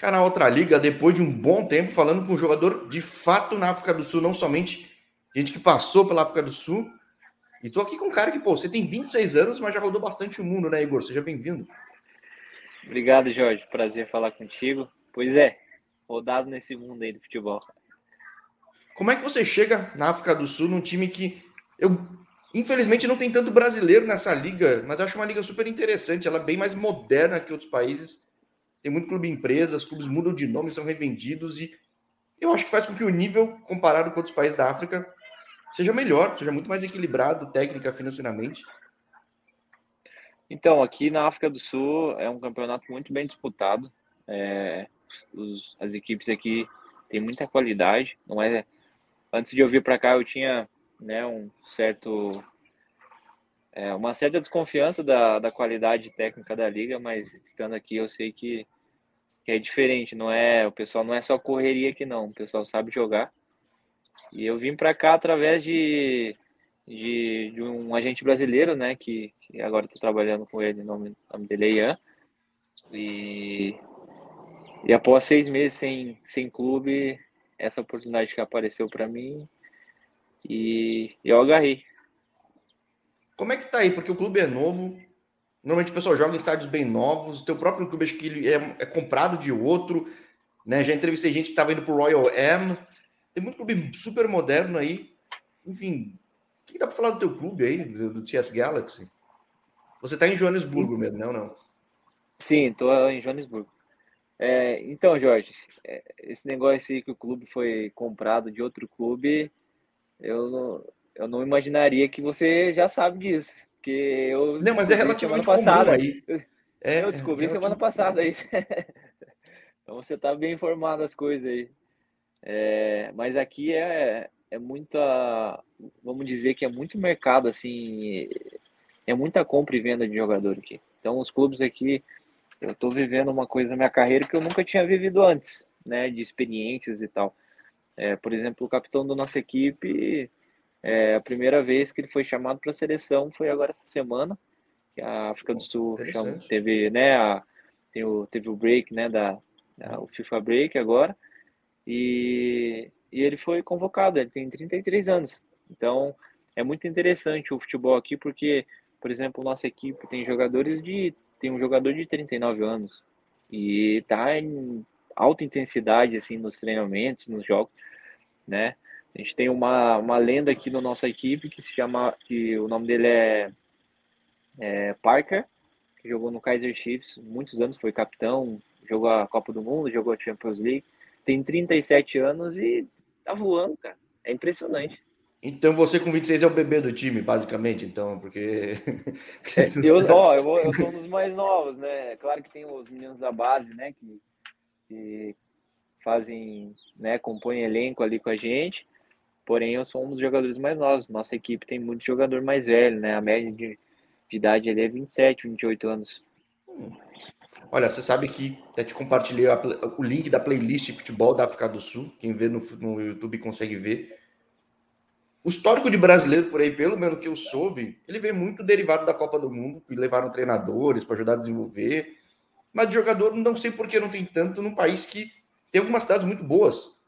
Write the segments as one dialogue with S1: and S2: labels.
S1: Cara, na outra liga, depois de um bom tempo, falando com um jogador de fato na África do Sul, não somente gente que passou pela África do Sul. E tô aqui com um cara que, pô, você tem 26 anos, mas já rodou bastante o mundo, né, Igor? Seja bem-vindo.
S2: Obrigado, Jorge. Prazer falar contigo. Pois é, rodado nesse mundo aí do futebol.
S1: Como é que você chega na África do Sul num time que eu infelizmente não tem tanto brasileiro nessa liga, mas eu acho uma liga super interessante, ela é bem mais moderna que outros países tem muito clube empresa, os clubes mudam de nome, são revendidos e eu acho que faz com que o nível, comparado com outros países da África, seja melhor, seja muito mais equilibrado, técnica, financeiramente.
S2: Então, aqui na África do Sul é um campeonato muito bem disputado. É, os, as equipes aqui têm muita qualidade. Não é antes de eu vir para cá eu tinha né, um certo é, uma certa desconfiança da, da qualidade técnica da liga, mas estando aqui eu sei que, que é diferente, não é o pessoal não é só correria aqui não, o pessoal sabe jogar. E eu vim para cá através de, de, de, um agente brasileiro, né, que, que agora estou trabalhando com ele, nome, nome dele é Ian. E, e após seis meses sem, sem clube, essa oportunidade que apareceu para mim e eu agarrei.
S1: Como é que tá aí? Porque o clube é novo. Normalmente o pessoal joga em estádios bem novos. O teu próprio clube, acho que ele é, é comprado de outro. Né? Já entrevistei gente que estava indo para o Royal M. Tem muito clube super moderno aí. Enfim, o que dá para falar do teu clube aí, do, do TS Galaxy? Você está em Joanesburgo mesmo, não? não?
S2: Sim, estou em Joanesburgo. É, então, Jorge, é, esse negócio aí que o clube foi comprado de outro clube, eu não, eu não imaginaria que você já sabe disso. Porque eu
S1: não, mas é relativamente passada. aí.
S2: É, eu descobri é semana passada isso. então você está bem informado das coisas aí. É, mas aqui é, é muita, vamos dizer que é muito mercado, assim, é muita compra e venda de jogador aqui. Então os clubes aqui, eu estou vivendo uma coisa na minha carreira que eu nunca tinha vivido antes, né, de experiências e tal. É, por exemplo, o capitão da nossa equipe, é, a primeira vez que ele foi chamado para a seleção foi agora essa semana, que a África do Sul teve, né, a, tem o, teve o break, né, da, o FIFA break agora, e, e ele foi convocado, ele tem 33 anos. Então, é muito interessante o futebol aqui, porque, por exemplo, nossa equipe tem jogadores de, tem um jogador de 39 anos, e está em alta intensidade, assim, nos treinamentos, nos jogos, né, a gente tem uma, uma lenda aqui na nossa equipe que se chama, que o nome dele é, é Parker, que jogou no Kaiser Chiefs muitos anos, foi capitão, jogou a Copa do Mundo, jogou a Champions League, tem 37 anos e tá voando, cara. É impressionante.
S1: Então você com 26 é o bebê do time, basicamente, então, porque.
S2: É, eu, ó, eu, eu sou um dos mais novos, né? Claro que tem os meninos da base, né? Que, que fazem, né? Compõem elenco ali com a gente. Porém, eu sou um dos jogadores mais novos. Nossa equipe tem muito jogador mais velho, né? A média de, de idade ali é 27, 28 anos. Hum.
S1: Olha, você sabe que até te compartilhei a, o link da playlist futebol da África do Sul. Quem vê no, no YouTube consegue ver. O histórico de brasileiro por aí, pelo menos que eu soube, ele veio muito derivado da Copa do Mundo, que levaram treinadores para ajudar a desenvolver. Mas de jogador, não sei por que não tem tanto num país que tem algumas cidades muito boas.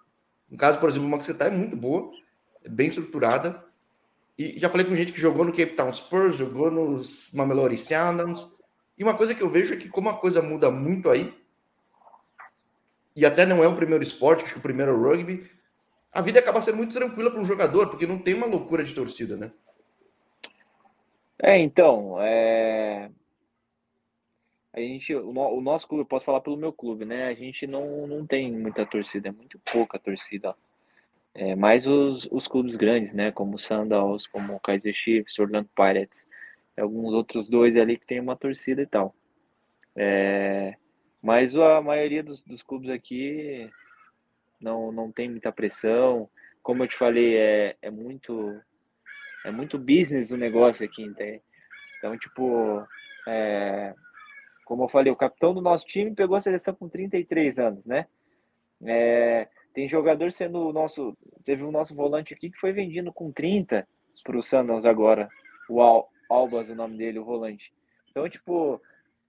S1: No caso, por exemplo, o Maxetá é muito boa, bem estruturada. E já falei com gente que jogou no Cape Town Spurs, jogou nos Mamelodi Sundowns. E uma coisa que eu vejo é que como a coisa muda muito aí, e até não é o primeiro esporte, acho que o primeiro é o rugby, a vida acaba sendo muito tranquila para um jogador, porque não tem uma loucura de torcida, né?
S2: É, então, é... a gente, o, o nosso clube, posso falar pelo meu clube, né? A gente não, não tem muita torcida, é muito pouca torcida. É, mais os, os clubes grandes, né? Como o Sundowns, como o Kaiser Chiefs, Orlando Pirates, alguns outros dois ali que tem uma torcida e tal. É, mas a maioria dos, dos clubes aqui não, não tem muita pressão. Como eu te falei, é, é muito é muito business o negócio aqui, entende? Então, tipo, é, como eu falei, o capitão do nosso time pegou a seleção com 33 anos, né? É, tem jogador sendo o nosso. Teve o nosso volante aqui que foi vendido com 30 para o Sandals agora. O Al, Albas, o nome dele, o volante. Então, tipo,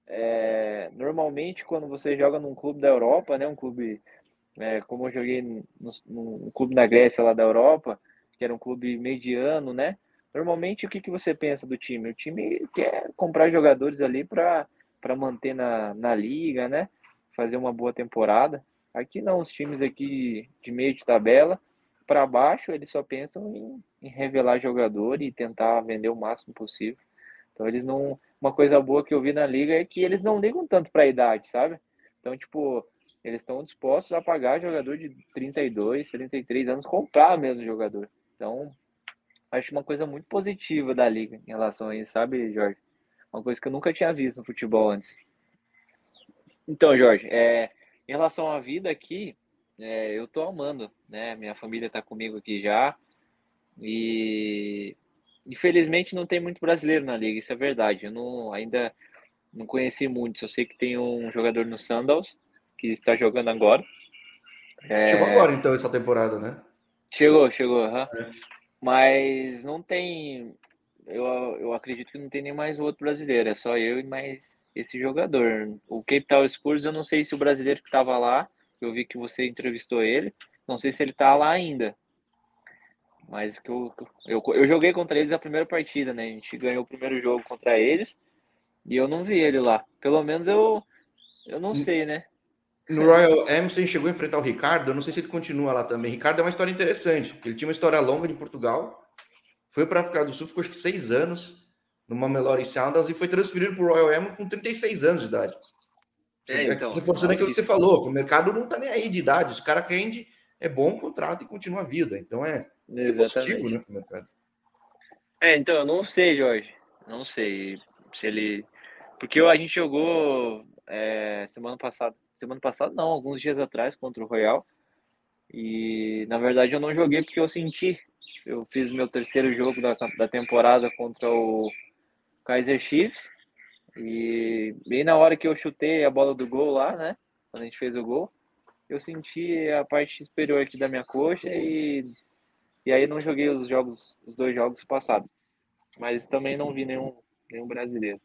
S2: é, normalmente quando você joga num clube da Europa, né, um clube é, como eu joguei num clube na Grécia lá da Europa, que era um clube mediano, né? Normalmente o que, que você pensa do time? O time quer comprar jogadores ali para manter na, na liga, né? Fazer uma boa temporada. Aqui não, os times aqui de meio de tabela para baixo, eles só pensam em, em revelar jogador e tentar vender o máximo possível. Então eles não. Uma coisa boa que eu vi na liga é que eles não ligam tanto para a idade, sabe? Então, tipo, eles estão dispostos a pagar jogador de 32, 33 anos, comprar mesmo jogador. Então, acho uma coisa muito positiva da liga em relação a isso, sabe, Jorge? Uma coisa que eu nunca tinha visto no futebol antes. Então, Jorge, é, em relação à vida aqui, é, eu tô amando, né? Minha família tá comigo aqui já. E infelizmente não tem muito brasileiro na liga, isso é verdade. Eu não, ainda não conheci muitos. Eu sei que tem um jogador no Sandals que está jogando agora.
S1: É... Chegou agora então essa temporada, né?
S2: Chegou, chegou. Uhum. É. Mas não tem. Eu, eu acredito que não tem nem mais outro brasileiro, é só eu e mais esse jogador. O Cape Town Spurs, eu não sei se o brasileiro que estava lá, eu vi que você entrevistou ele, não sei se ele está lá ainda. Mas que eu, eu, eu joguei contra eles a primeira partida, né? A gente ganhou o primeiro jogo contra eles e eu não vi ele lá. Pelo menos eu, eu não sei, né?
S1: No Royal Emerson chegou a enfrentar o Ricardo, eu não sei se ele continua lá também. Ricardo é uma história interessante, ele tinha uma história longa em Portugal, foi para a África do Sul, ficou acho que seis anos no Mamelodi Sandals e foi transferido para o Royal Emerson com 36 anos de idade. É, então, Reforçando aquilo que você falou, que o mercado não está nem aí de idade, o cara rende, é bom contrato e continua a vida. Então é, é positivo, né, para o mercado.
S2: É, então, eu não sei, Jorge. Não sei se ele. Porque a gente jogou é, semana passada semana passada, não, alguns dias atrás contra o Royal. E na verdade eu não joguei porque eu senti. Eu fiz meu terceiro jogo da, da temporada contra o Kaiser Chiefs. E bem na hora que eu chutei a bola do gol lá, né? Quando a gente fez o gol, eu senti a parte superior aqui da minha coxa e, e aí não joguei os jogos, os dois jogos passados. Mas também não vi nenhum, nenhum brasileiro.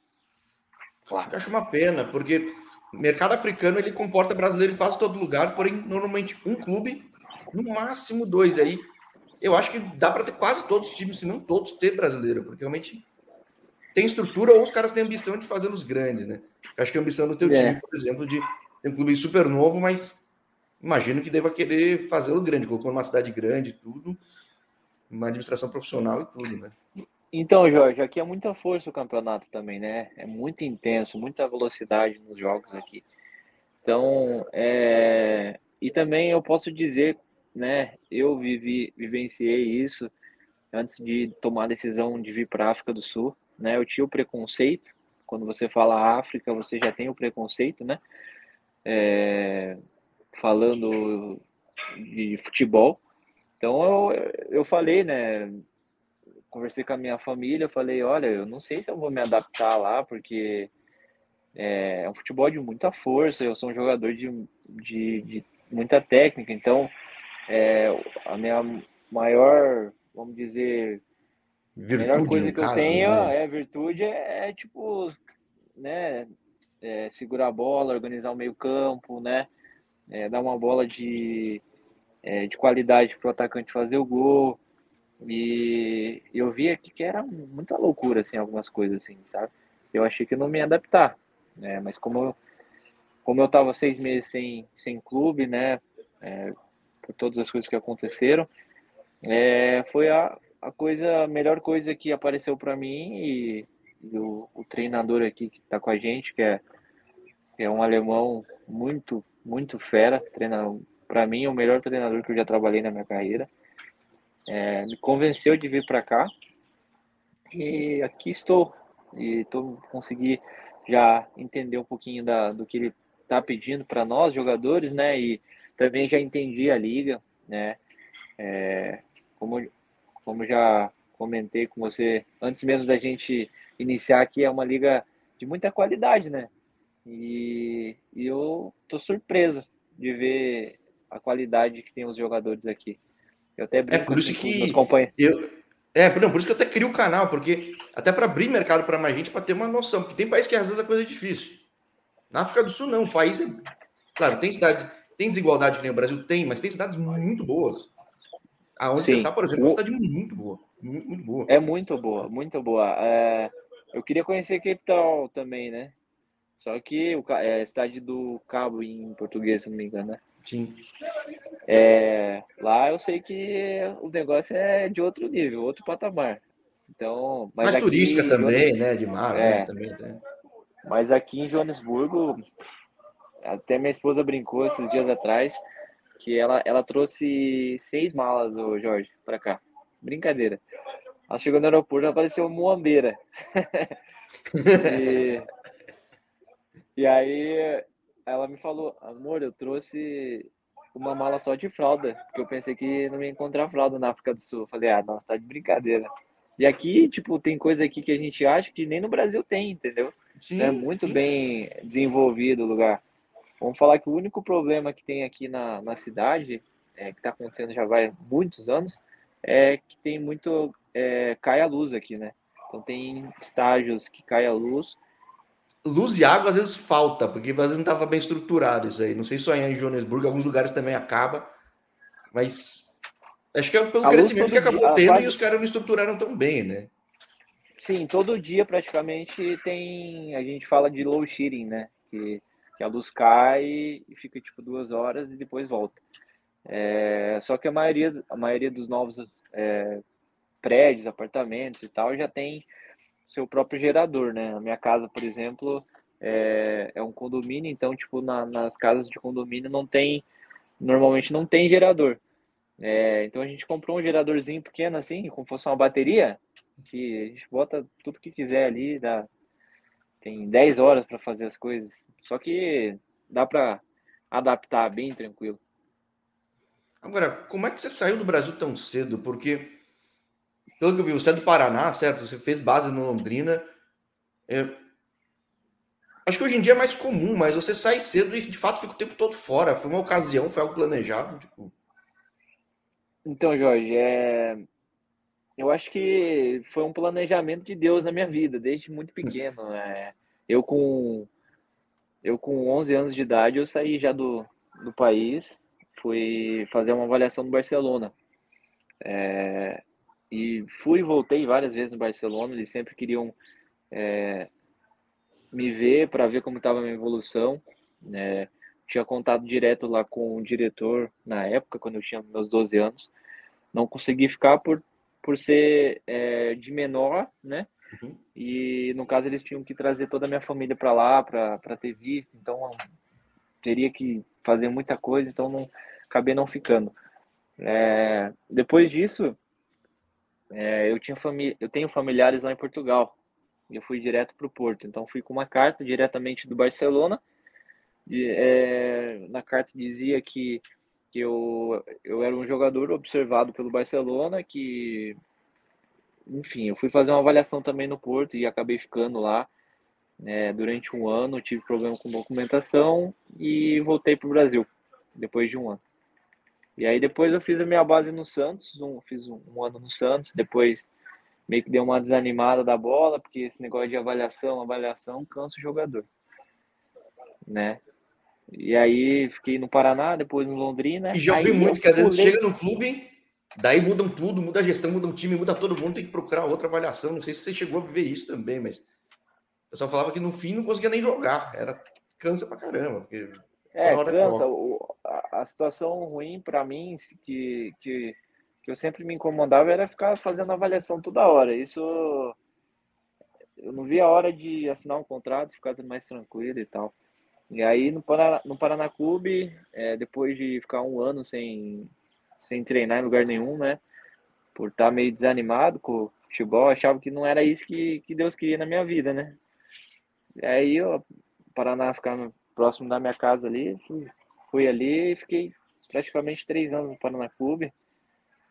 S1: Claro. Eu acho uma pena, porque mercado africano ele comporta brasileiro em quase todo lugar, porém normalmente um clube, no máximo dois aí. Eu acho que dá para ter quase todos os times, se não todos, ter brasileiro, porque realmente tem estrutura ou os caras têm ambição de fazer nos grandes, né? Eu acho que a ambição do teu é. time, por exemplo, de ter um clube super novo, mas imagino que deva querer fazê-lo grande, colocou numa cidade grande, tudo, uma administração profissional e tudo, né?
S2: Então, Jorge, aqui é muita força o campeonato também, né? É muito intenso, muita velocidade nos jogos aqui. Então, é... e também eu posso dizer, né? Eu vivi, vivenciei isso antes de tomar a decisão de vir para a África do Sul, né? Eu tinha o preconceito. Quando você fala África, você já tem o preconceito, né? É... Falando de futebol. Então eu, eu falei, né? conversei com a minha família, falei, olha, eu não sei se eu vou me adaptar lá, porque é, é um futebol de muita força, eu sou um jogador de, de, de muita técnica, então é, a minha maior, vamos dizer, virtude, a melhor coisa que eu tenho né? é virtude é, é tipo, né, é, segurar a bola, organizar o meio campo, né, é, dar uma bola de, é, de qualidade para o atacante fazer o gol, e eu vi aqui que era muita loucura, assim, algumas coisas, assim, sabe? Eu achei que eu não me ia adaptar, né? Mas como eu, como eu tava seis meses sem, sem clube, né? É, por todas as coisas que aconteceram, é, foi a, a coisa, a melhor coisa que apareceu para mim e, e o, o, treinador aqui que tá com a gente, que é, é um alemão muito, muito fera, para mim, o melhor treinador que eu já trabalhei na minha carreira é, me convenceu de vir para cá e aqui estou e tô consegui já entender um pouquinho da, do que ele está pedindo para nós jogadores, né? E também já entendi a liga, né? É, como como já comentei com você antes mesmo da gente iniciar aqui é uma liga de muita qualidade, né? E, e eu tô surpreso de ver a qualidade que tem os jogadores aqui.
S1: Eu até é por isso que eu é, não, por isso que eu até crio o canal, porque até para abrir mercado para mais gente, para ter uma noção, porque tem países que às vezes a coisa é difícil. Na África do Sul, não. O país é. Claro, tem cidade, tem desigualdade que nem o Brasil tem, mas tem cidades muito boas. Aonde Sim. você está, por exemplo, é uma cidade muito boa. Muito, muito boa.
S2: É muito boa, muito boa. É, eu queria conhecer Cape Town também, né? Só que o é cidade do Cabo em português, se não me engano, né?
S1: Sim.
S2: É, lá eu sei que o negócio é de outro nível, outro patamar. Então,
S1: mas Mais turística também, né? De mar, é, né? Também, né?
S2: Mas aqui em Joanesburgo, até minha esposa brincou esses dias atrás que ela, ela trouxe seis malas, o Jorge, para cá. Brincadeira. Ela chegou no aeroporto, ela apareceu muambeira. e, e aí ela me falou, amor, eu trouxe uma mala só de fralda, porque eu pensei que não ia encontrar fralda na África do Sul. Eu falei, ah, nossa, tá de brincadeira. E aqui, tipo, tem coisa aqui que a gente acha que nem no Brasil tem, entendeu? Sim, é muito bem desenvolvido o lugar. Vamos falar que o único problema que tem aqui na, na cidade, é, que está acontecendo já vai muitos anos, é que tem muito. É, cai a luz aqui, né? Então tem estágios que cai a luz.
S1: Luz e água às vezes falta, porque às vezes não estava bem estruturado isso aí. Não sei só em Joanesburgo, alguns lugares também acaba, mas acho que é pelo a crescimento que acabou dia, tendo quase... e os caras não estruturaram tão bem, né?
S2: Sim, todo dia praticamente tem. A gente fala de low shedding, né? Que, que a luz cai e fica tipo duas horas e depois volta. É, só que a maioria, a maioria dos novos é, prédios, apartamentos e tal já tem seu próprio gerador, né? A minha casa, por exemplo, é, é um condomínio, então, tipo, na, nas casas de condomínio não tem, normalmente não tem gerador. É, então a gente comprou um geradorzinho pequeno assim, como fosse uma bateria, que a gente bota tudo que quiser ali, dá, tem 10 horas para fazer as coisas. Só que dá para adaptar bem tranquilo.
S1: Agora, como é que você saiu do Brasil tão cedo? Porque, pelo que eu vi, você é do Paraná, certo? Você fez base no Londrina. É... Acho que hoje em dia é mais comum, mas você sai cedo e de fato fica o tempo todo fora. Foi uma ocasião, foi algo planejado. Tipo...
S2: Então, Jorge, é eu acho que foi um planejamento de Deus na minha vida, desde muito pequeno. É, eu com eu com 11 anos de idade, eu saí já do, do país, fui fazer uma avaliação no Barcelona. É, e fui e voltei várias vezes no Barcelona, eles sempre queriam é, me ver para ver como estava a minha evolução. É, tinha contato direto lá com o diretor na época, quando eu tinha meus 12 anos. Não consegui ficar por por ser é, de menor, né? Uhum. E no caso eles tinham que trazer toda a minha família para lá para ter visto, então teria que fazer muita coisa, então não acabei não ficando. É, depois disso, é, eu tinha eu tenho familiares lá em Portugal. E eu fui direto para o Porto, então fui com uma carta diretamente do Barcelona. De, é, na carta dizia que que eu, eu era um jogador observado pelo Barcelona, que, enfim, eu fui fazer uma avaliação também no Porto e acabei ficando lá né, durante um ano, tive problema com documentação e voltei para o Brasil depois de um ano. E aí depois eu fiz a minha base no Santos, um, fiz um, um ano no Santos, depois meio que deu uma desanimada da bola, porque esse negócio de avaliação, avaliação cansa o jogador, né? E aí fiquei no Paraná, depois no Londrina.
S1: E já ouvi muito que às vezes chega no clube, daí mudam tudo, muda a gestão, muda o time, muda todo mundo, tem que procurar outra avaliação. Não sei se você chegou a viver isso também, mas o pessoal falava que no fim não conseguia nem jogar. Era cansa pra caramba. Porque
S2: é, cansa. O, a, a, situação ruim para mim, que, que, que eu sempre me incomodava, era ficar fazendo avaliação toda hora. Isso eu não via a hora de assinar um contrato, ficar mais tranquilo e tal. E aí no Paraná, no Paraná Clube, é, depois de ficar um ano sem, sem treinar em lugar nenhum, né? Por estar tá meio desanimado com o futebol, achava que não era isso que, que Deus queria na minha vida, né? E aí o Paraná ficava próximo da minha casa ali, fui, fui ali e fiquei praticamente três anos no Paraná Clube.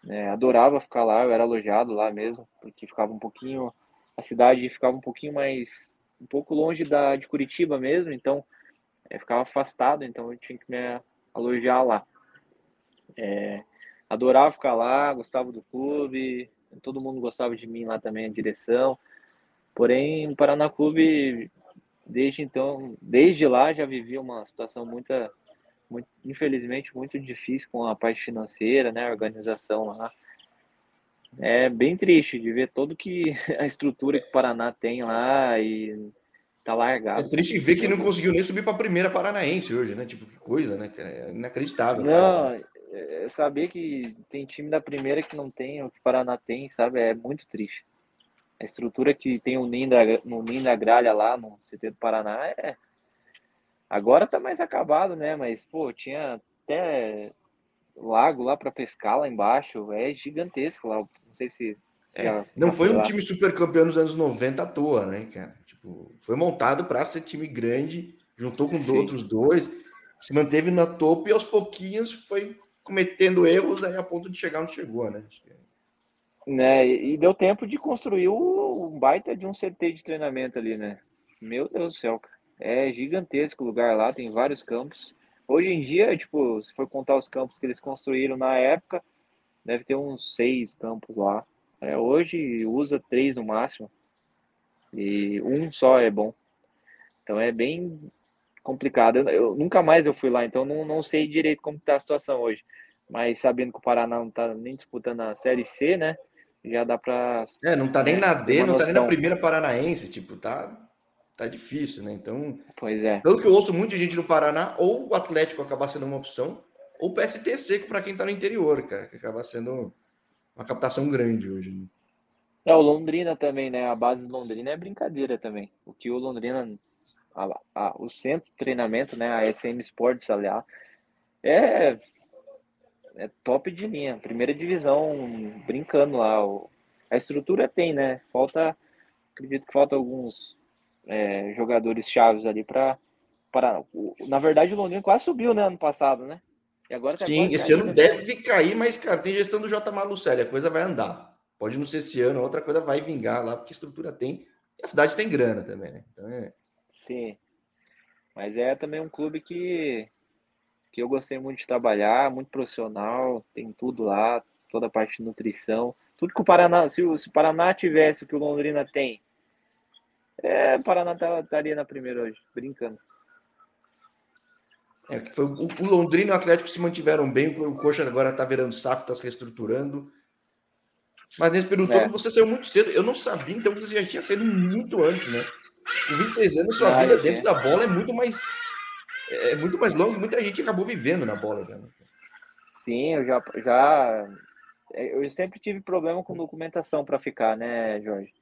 S2: É, adorava ficar lá, eu era alojado lá mesmo, porque ficava um pouquinho, a cidade ficava um pouquinho mais, um pouco longe da, de Curitiba mesmo, então é, ficava afastado, então eu tinha que me alojar lá. É, adorava ficar lá, gostava do clube, todo mundo gostava de mim lá também, a direção. Porém, o Paraná Clube desde então, desde lá já vivi uma situação muito, muito infelizmente muito difícil com a parte financeira, né, a organização lá. É bem triste de ver todo que a estrutura que o Paraná tem lá e tá largado.
S1: É triste ver que não conseguiu nem subir para a primeira paranaense hoje, né? Tipo, que coisa, né? É inacreditável.
S2: Não, é saber que tem time da primeira que não tem, o que o Paraná tem, sabe? É muito triste. A estrutura que tem o Ninho da, no Ninho da Gralha lá no CT do Paraná é. Agora tá mais acabado, né? Mas, pô, tinha até lago lá para pescar lá embaixo. É gigantesco lá. Não sei se.
S1: É, não foi um lá. time super campeão nos anos 90 à toa, né, cara? Tipo, foi montado para ser time grande, juntou com Sim. outros dois, se manteve na topo e aos pouquinhos foi cometendo erros aí a ponto de chegar onde chegou, né?
S2: Né, e deu tempo de construir um baita de um CT de treinamento ali, né? Meu Deus do céu. É gigantesco o lugar lá, tem vários campos. Hoje em dia, tipo, se for contar os campos que eles construíram na época, deve ter uns seis campos lá. É, hoje usa três no máximo. E um só é bom. Então é bem complicado. Eu, eu, nunca mais eu fui lá, então não, não sei direito como está a situação hoje. Mas sabendo que o Paraná não está nem disputando a Série C, né? já dá para.
S1: É, não tá nem na D, não noção. tá nem na primeira paranaense, tipo, tá, tá difícil, né? Então.
S2: Pois é.
S1: Pelo que eu ouço muita gente no Paraná, ou o Atlético acaba sendo uma opção, ou o PST seco para quem tá no interior, cara, que acaba sendo uma captação grande hoje. Né?
S2: É, o Londrina também, né? A base do Londrina é brincadeira também. O que o Londrina. A, a, o centro de treinamento, né? A SM Sports, aliás, é é top de linha, primeira divisão, brincando lá. A estrutura tem, né? Falta, acredito que falta alguns é, jogadores chaves ali para para na verdade o Londrina quase subiu né ano passado né
S1: e agora tá sim esse ano né? deve cair mas cara tem gestão do J Malucelli a coisa vai andar pode não ser esse ano outra coisa vai vingar lá porque a estrutura tem e a cidade tem grana também né então é...
S2: sim mas é também um clube que que eu gostei muito de trabalhar, muito profissional, tem tudo lá, toda a parte de nutrição, tudo que o Paraná, se o, se o Paraná tivesse o que o Londrina tem, é, o Paraná tá, estaria na primeira hoje, brincando.
S1: É, foi, o, o Londrina e o Atlético se mantiveram bem, o Coxa agora está virando SAF, está se reestruturando. Mas nesse período é. todo você saiu muito cedo. Eu não sabia, então você já tinha saído muito antes, né? Com 26 anos, sua vida dentro da bola é muito mais é, é muito mais longo, muita gente acabou vivendo na bola já. Né?
S2: Sim, eu já, já é, eu sempre tive problema com documentação para ficar, né, Jorge?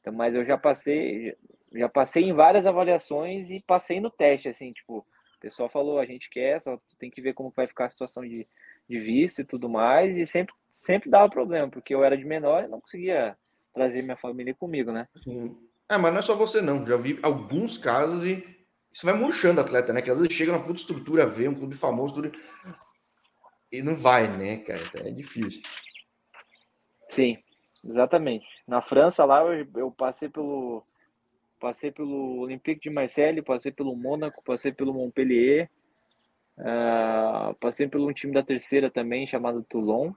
S2: Então, mas eu já passei, já passei em várias avaliações e passei no teste, assim, tipo, o pessoal falou, a gente quer, só tem que ver como vai ficar a situação de, de visto e tudo mais, e sempre, sempre dava problema, porque eu era de menor e não conseguia trazer minha família comigo, né?
S1: Sim. É, mas não é só você não, já vi alguns casos e isso vai murchando o atleta, né? Que às vezes chega numa puta estrutura, vê um clube famoso, tudo, e não vai, né, cara? Então é difícil.
S2: Sim, exatamente. Na França lá eu, eu passei pelo passei pelo Olympique de Marseille, passei pelo Mônaco, passei pelo Montpellier, uh, passei pelo um time da terceira também chamado Toulon.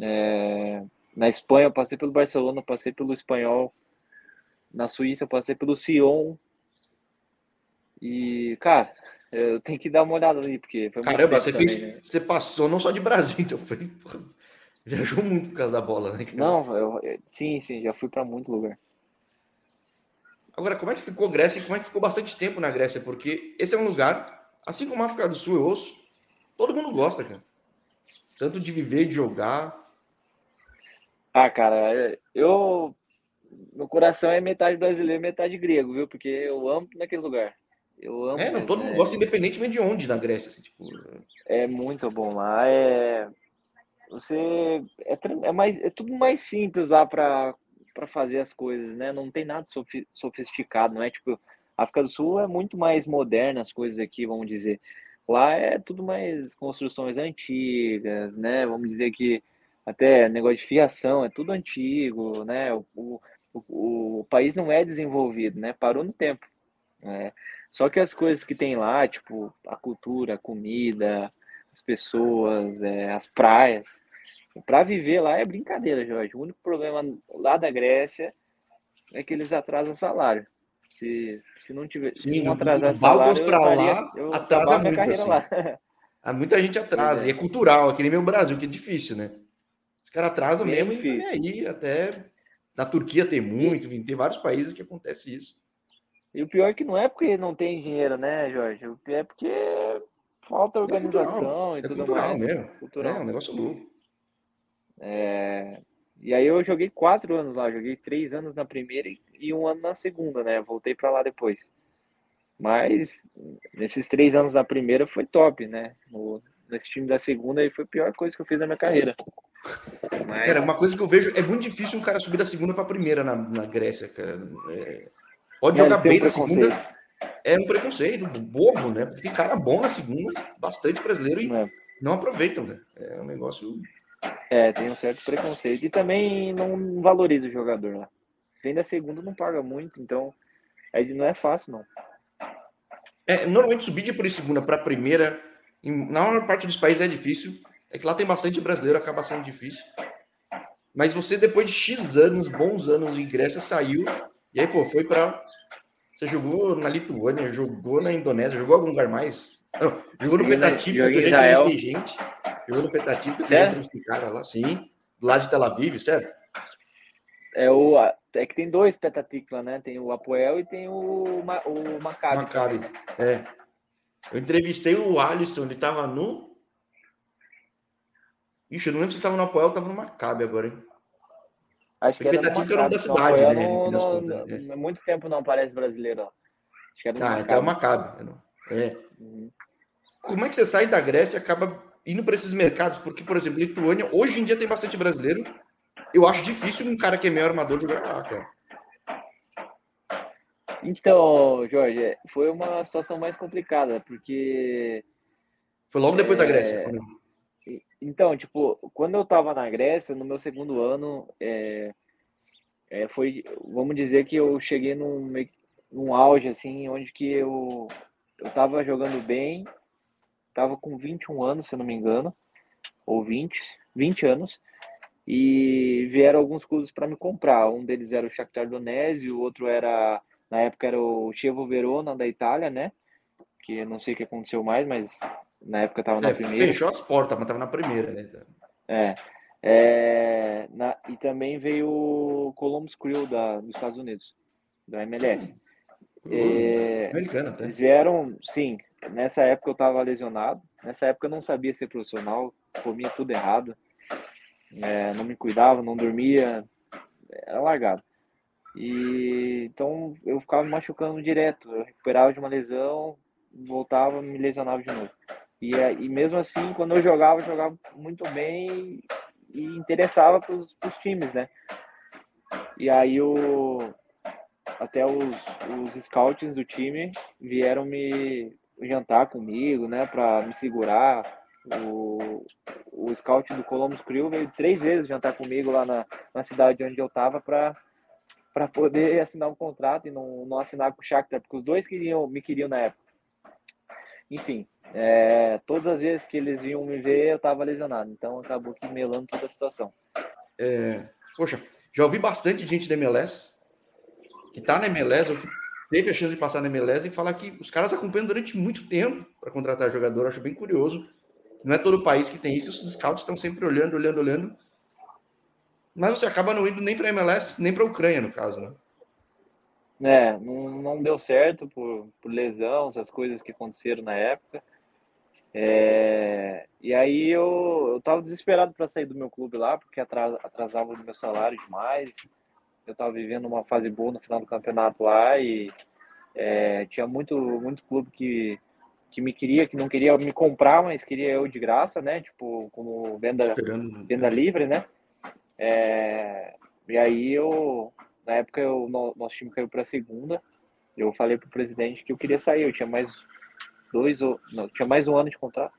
S2: É, na Espanha passei pelo Barcelona, passei pelo Espanhol. Na Suíça eu passei pelo Sion, e, cara, eu tenho que dar uma olhada ali, porque
S1: foi Caramba, você também, fez. Né? Você passou não só de Brasil, então foi. Viajou muito por causa da bola, né?
S2: Não, eu, sim, sim, já fui para muito lugar.
S1: Agora, como é que ficou Grécia e como é que ficou bastante tempo na Grécia? Porque esse é um lugar, assim como a África do Sul, eu ouço, todo mundo gosta, cara. Tanto de viver, de jogar.
S2: Ah, cara, eu. Meu coração é metade brasileiro, metade grego, viu? Porque eu amo naquele lugar. Eu amo.
S1: É, não, todo mundo gosta, independentemente de onde na Grécia. Assim, tipo...
S2: É muito bom lá. É, você é, é mais, é tudo mais simples lá para para fazer as coisas, né? Não tem nada sofisticado, não é tipo a África do Sul é muito mais moderna as coisas aqui, vamos dizer. Lá é tudo mais construções antigas, né? Vamos dizer que até negócio de fiação é tudo antigo, né? O, o, o, o país não é desenvolvido, né? Parou no tempo. Né? Só que as coisas que tem lá, tipo a cultura, a comida, as pessoas, é, as praias, para viver lá é brincadeira, Jorge. O único problema lá da Grécia é que eles atrasam salário. Se, se não tiver,
S1: Sim,
S2: se não
S1: atrasar salário, para lá, eu atrasa muito, assim. lá. Há muita gente atrasa, é. e é cultural, aqui nem meu Brasil, que é difícil, né? Os caras atrasam Bem mesmo difícil. e aí até na Turquia tem muito, tem vários países que acontece isso.
S2: E o pior é que não é porque não tem dinheiro, né, Jorge? O pior é porque falta é organização é e tudo cultural mais.
S1: Mesmo. Cultural. É um negócio louco.
S2: É... E aí eu joguei quatro anos lá, joguei três anos na primeira e um ano na segunda, né? Voltei para lá depois. Mas nesses três anos da primeira foi top, né? No, nesse time da segunda aí foi a pior coisa que eu fiz na minha carreira.
S1: Mas... Cara, uma coisa que eu vejo é muito difícil um cara subir da segunda para a primeira na, na Grécia, cara. É... Pode jogar bem um na segunda. É um preconceito, bobo, né? Porque tem cara bom na segunda, bastante brasileiro e é. não aproveitam, né? É um negócio.
S2: É, tem um certo preconceito. E também não valoriza o jogador lá. Vem da segunda, não paga muito, então aí não é fácil, não.
S1: É, normalmente subir de por segunda para primeira, na maior parte dos países é difícil. É que lá tem bastante brasileiro, acaba sendo difícil. Mas você, depois de X anos, bons anos de Grécia, saiu. E aí, pô, foi para você jogou na Lituânia, jogou na Indonésia, jogou algum lugar mais? Não, jogou no Petativo, que eu já gente. Jogou no Petativo, que eu já cara lá, sim. Lado de Tel Aviv, certo?
S2: É, o, é que tem dois Petatikva, né? Tem o Apoel e tem o, o Maccabi.
S1: Maccabi, é. Eu entrevistei o Alisson, ele tava no... Ixi, eu não lembro se ele tava no Apoel ou tava no Maccabi agora, hein?
S2: Acho que
S1: Expectativa era, da cidade,
S2: né? É. Muito tempo não aparece brasileiro.
S1: Acho que era ah, então é uma cabe. É. Uhum. Como é que você sai da Grécia e acaba indo para esses mercados? Porque, por exemplo, Lituânia, hoje em dia tem bastante brasileiro. Eu acho difícil um cara que é meio armador jogar lá, cara.
S2: Então, Jorge, foi uma situação mais complicada, porque.
S1: Foi logo depois é... da Grécia.
S2: Então, tipo, quando eu tava na Grécia, no meu segundo ano, é, é, foi, vamos dizer que eu cheguei num, num auge, assim, onde que eu, eu tava jogando bem, tava com 21 anos, se não me engano, ou 20, 20 anos, e vieram alguns clubes para me comprar. Um deles era o Shakhtar Donetsk, o outro era, na época era o Chievo Verona da Itália, né? Que não sei o que aconteceu mais, mas na época tava na é, primeira.
S1: Fechou as portas, mas tava na primeira, né?
S2: É. é na, e também veio o Columbus Crew da, dos Estados Unidos, da MLS.
S1: É, Americana, até.
S2: Eles vieram, sim. Nessa época eu tava lesionado. Nessa época eu não sabia ser profissional, comia tudo errado. É, não me cuidava, não dormia, era largado. E então eu ficava me machucando direto. Eu recuperava de uma lesão, voltava, me lesionava de novo. E, é, e mesmo assim, quando eu jogava, eu jogava muito bem e interessava para os times, né? E aí o, até os, os scouts do time vieram me jantar comigo, né, para me segurar. O, o scout do Columbus Crew veio três vezes jantar comigo lá na, na cidade onde eu tava para para poder assinar um contrato e não, não assinar com o Shakhtar, porque os dois queriam, me queriam na época. Enfim, é, todas as vezes que eles vinham me ver, eu estava lesionado. Então acabou que melando toda a situação.
S1: É, poxa, já ouvi bastante gente da MLS que está na MLS ou que teve a chance de passar na MLS e falar que os caras acompanham durante muito tempo para contratar jogador. Acho bem curioso. Não é todo país que tem isso, os scouts estão sempre olhando, olhando, olhando. Mas você acaba não indo nem para a MLS, nem para a Ucrânia, no caso, né?
S2: É, não, não deu certo por, por lesão, essas coisas que aconteceram na época. É, e aí eu, eu tava desesperado para sair do meu clube lá, porque atrasava o meu salário demais. Eu tava vivendo uma fase boa no final do campeonato lá e é, tinha muito, muito clube que, que me queria, que não queria me comprar, mas queria eu de graça, né? Tipo, como venda, venda livre, né? É, e aí eu, na época, eu, nosso time caiu para a segunda. Eu falei pro presidente que eu queria sair, eu tinha mais dois ou não, tinha mais um ano de contrato,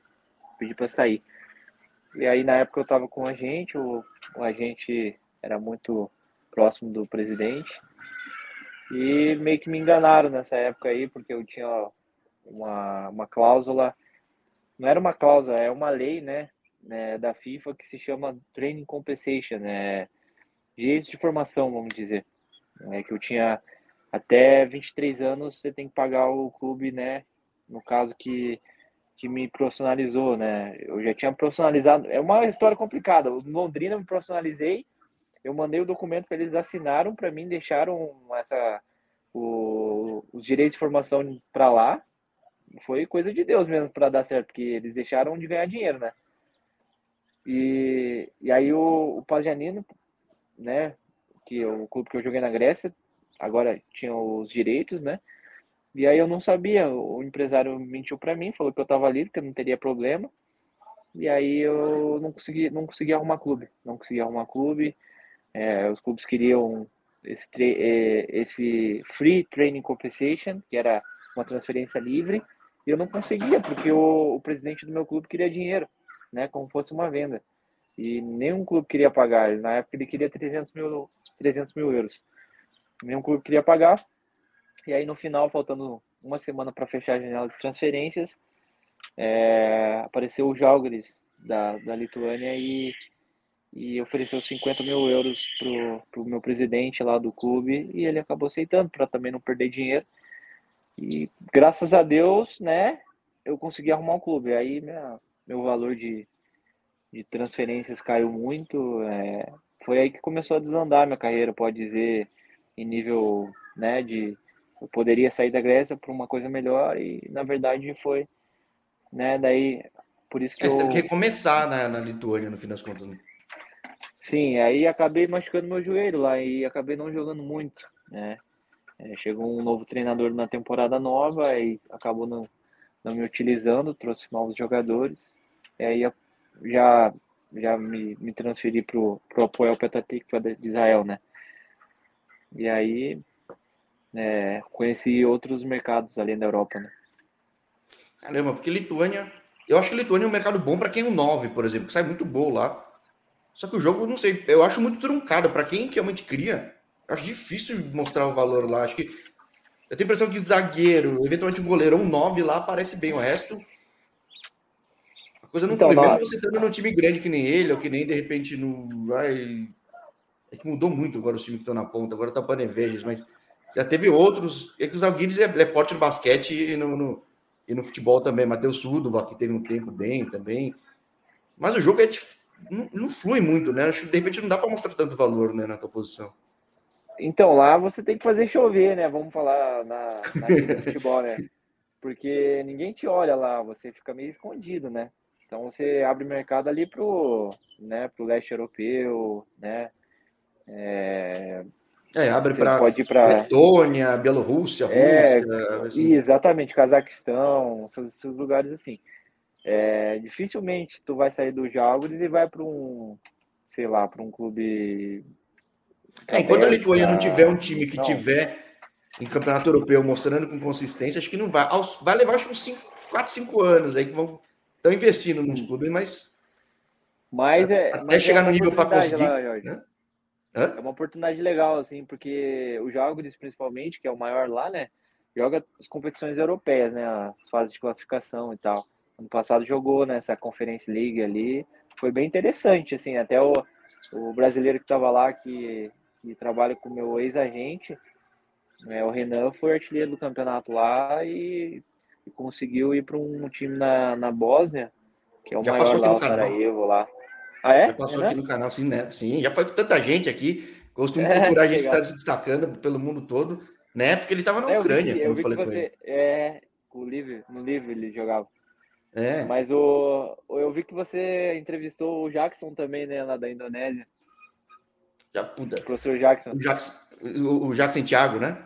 S2: pedi para sair. E aí na época eu estava com o agente, o, o agente era muito próximo do presidente e meio que me enganaram nessa época aí, porque eu tinha uma, uma cláusula, não era uma cláusula, é uma lei, né, né da FIFA que se chama Training Compensation, né, direitos de formação, vamos dizer, é que eu tinha até 23 anos você tem que pagar o clube, né? No caso que, que me profissionalizou, né? Eu já tinha profissionalizado. É uma história complicada. O Londrina me profissionalizei, eu mandei o documento para eles assinaram para mim, deixaram essa o, os direitos de formação para lá. Foi coisa de Deus mesmo para dar certo, porque eles deixaram de ganhar dinheiro, né? E, e aí o, o Pagianino, né, que é o clube que eu joguei na Grécia, agora tinha os direitos, né? E aí eu não sabia, o empresário mentiu para mim, falou que eu estava livre, que eu não teria problema. E aí eu não consegui, não consegui arrumar clube, não consegui arrumar clube. É, os clubes queriam esse, é, esse free training compensation, que era uma transferência livre, e eu não conseguia porque o, o presidente do meu clube queria dinheiro, né, como fosse uma venda. E nenhum clube queria pagar. Na época ele queria 300 mil, 300 mil euros. Nenhum clube queria pagar. E aí no final, faltando uma semana para fechar a janela de transferências, é, apareceu o Jalgris da, da Lituânia e, e ofereceu 50 mil euros pro, pro meu presidente lá do clube e ele acabou aceitando para também não perder dinheiro. E graças a Deus, né, eu consegui arrumar um clube. Aí minha, meu valor de, de transferências caiu muito. É, foi aí que começou a desandar minha carreira, pode dizer, em nível né, de eu poderia sair da Grécia para uma coisa melhor e na verdade foi, né? Daí por isso que
S1: é,
S2: eu...
S1: teve que recomeçar na, na Lituânia no fim das contas. Né?
S2: Sim, aí acabei machucando meu joelho lá e acabei não jogando muito, né? É, chegou um novo treinador na temporada nova e acabou não, não me utilizando, trouxe novos jogadores. E aí já já me, me transferi pro pro Apoel Petatikva de Israel, né? E aí é, conheci outros mercados além da Europa, né?
S1: Caramba, porque Lituânia, eu acho que Lituânia é um mercado bom para quem é um 9, por exemplo, que sai muito gol lá. Só que o jogo, não sei, eu acho muito truncado. Para quem realmente cria, acho difícil mostrar o valor lá. Acho que eu tenho a impressão que zagueiro, eventualmente um goleiro, um 9 lá, parece bem. O resto. A coisa não então, foi. Mesmo você estando num time grande que nem ele, ou que nem de repente no. Ai, é que mudou muito agora os times que estão na ponta. Agora tá o Paneveges, mas já teve outros. É que o Alguires é, é, forte no basquete e no, no, e no futebol também. Matheus Sudova, que teve um tempo bem também. Mas o jogo é não, não flui muito, né? Acho que de repente não dá para mostrar tanto valor né, na tua posição.
S2: Então, lá você tem que fazer chover, né? Vamos falar na, na futebol, né? Porque ninguém te olha lá, você fica meio escondido, né? Então você abre mercado ali pro, né, pro leste europeu, né? É,
S1: é abre para pra... Letônia, Bielorrússia,
S2: é, Rússia. Assim. Exatamente, Cazaquistão, esses, esses lugares assim. É, dificilmente tu vai sair do Jalgres e vai para um, sei lá, para um clube
S1: é, enquanto a Lituânia não tiver um time que não. tiver em campeonato europeu mostrando com consistência, acho que não vai. Vai levar acho uns 4, 5 anos aí que vão estão investindo nos clubes, mas.
S2: Mas é,
S1: até
S2: mas
S1: chegar é no nível para conseguir. Lá,
S2: né? É uma oportunidade legal, assim, porque o Jogos, principalmente, que é o maior lá, né? Joga as competições europeias, né? As fases de classificação e tal. Ano passado jogou nessa Conference League ali. Foi bem interessante, assim, até o, o brasileiro que estava lá, que que trabalha com o meu ex-agente, né, o Renan foi artilheiro do campeonato lá e, e conseguiu ir para um time na, na Bósnia, que é o já maior lá, o Sarajevo lá.
S1: Ah, é? Já passou Renan? aqui no canal, sim, né? Sim, já foi com tanta gente aqui. Costumo é, procurar gente que está se destacando pelo mundo todo, né? Porque ele estava na é, Ucrânia,
S2: eu vi, eu vi falei que você, É, o Livre, no Livre ele jogava. É. Mas o, eu vi que você entrevistou o Jackson também, né, lá da Indonésia.
S1: Já, puta.
S2: Professor Jackson.
S1: O Jackson, o, o Jackson Thiago, né?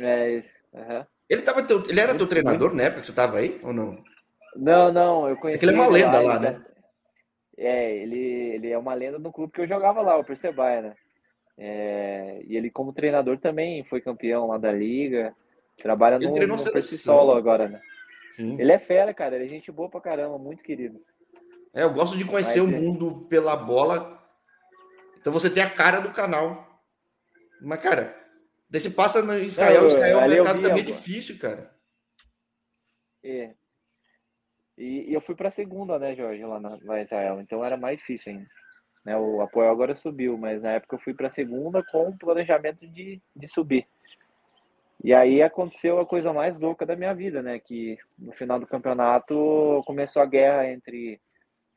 S2: É, esse. Uhum.
S1: Ele, tava teu, ele era teu treinador na época que você estava aí, ou não?
S2: Não, não, eu conheci.
S1: É ele é uma lenda lá, lá né?
S2: É, ele, ele é uma lenda no clube que eu jogava lá, o Percebaia, né? É, e ele, como treinador, também foi campeão lá da liga. Trabalha ele no, no Solo agora, né? Sim. Ele é fera, cara. Ele é gente boa pra caramba, muito querido.
S1: É, eu gosto de conhecer Mas, o é... mundo pela bola então você tem a cara do canal. Mas, cara, desse passa no Israel, Israel é um mercado também difícil, cara.
S2: É. E, e eu fui para a segunda, né, Jorge, lá na, na Israel. Então era mais difícil ainda. Né, o apoio agora subiu, mas na época eu fui para a segunda com o planejamento de, de subir. E aí aconteceu a coisa mais louca da minha vida, né? Que no final do campeonato começou a guerra entre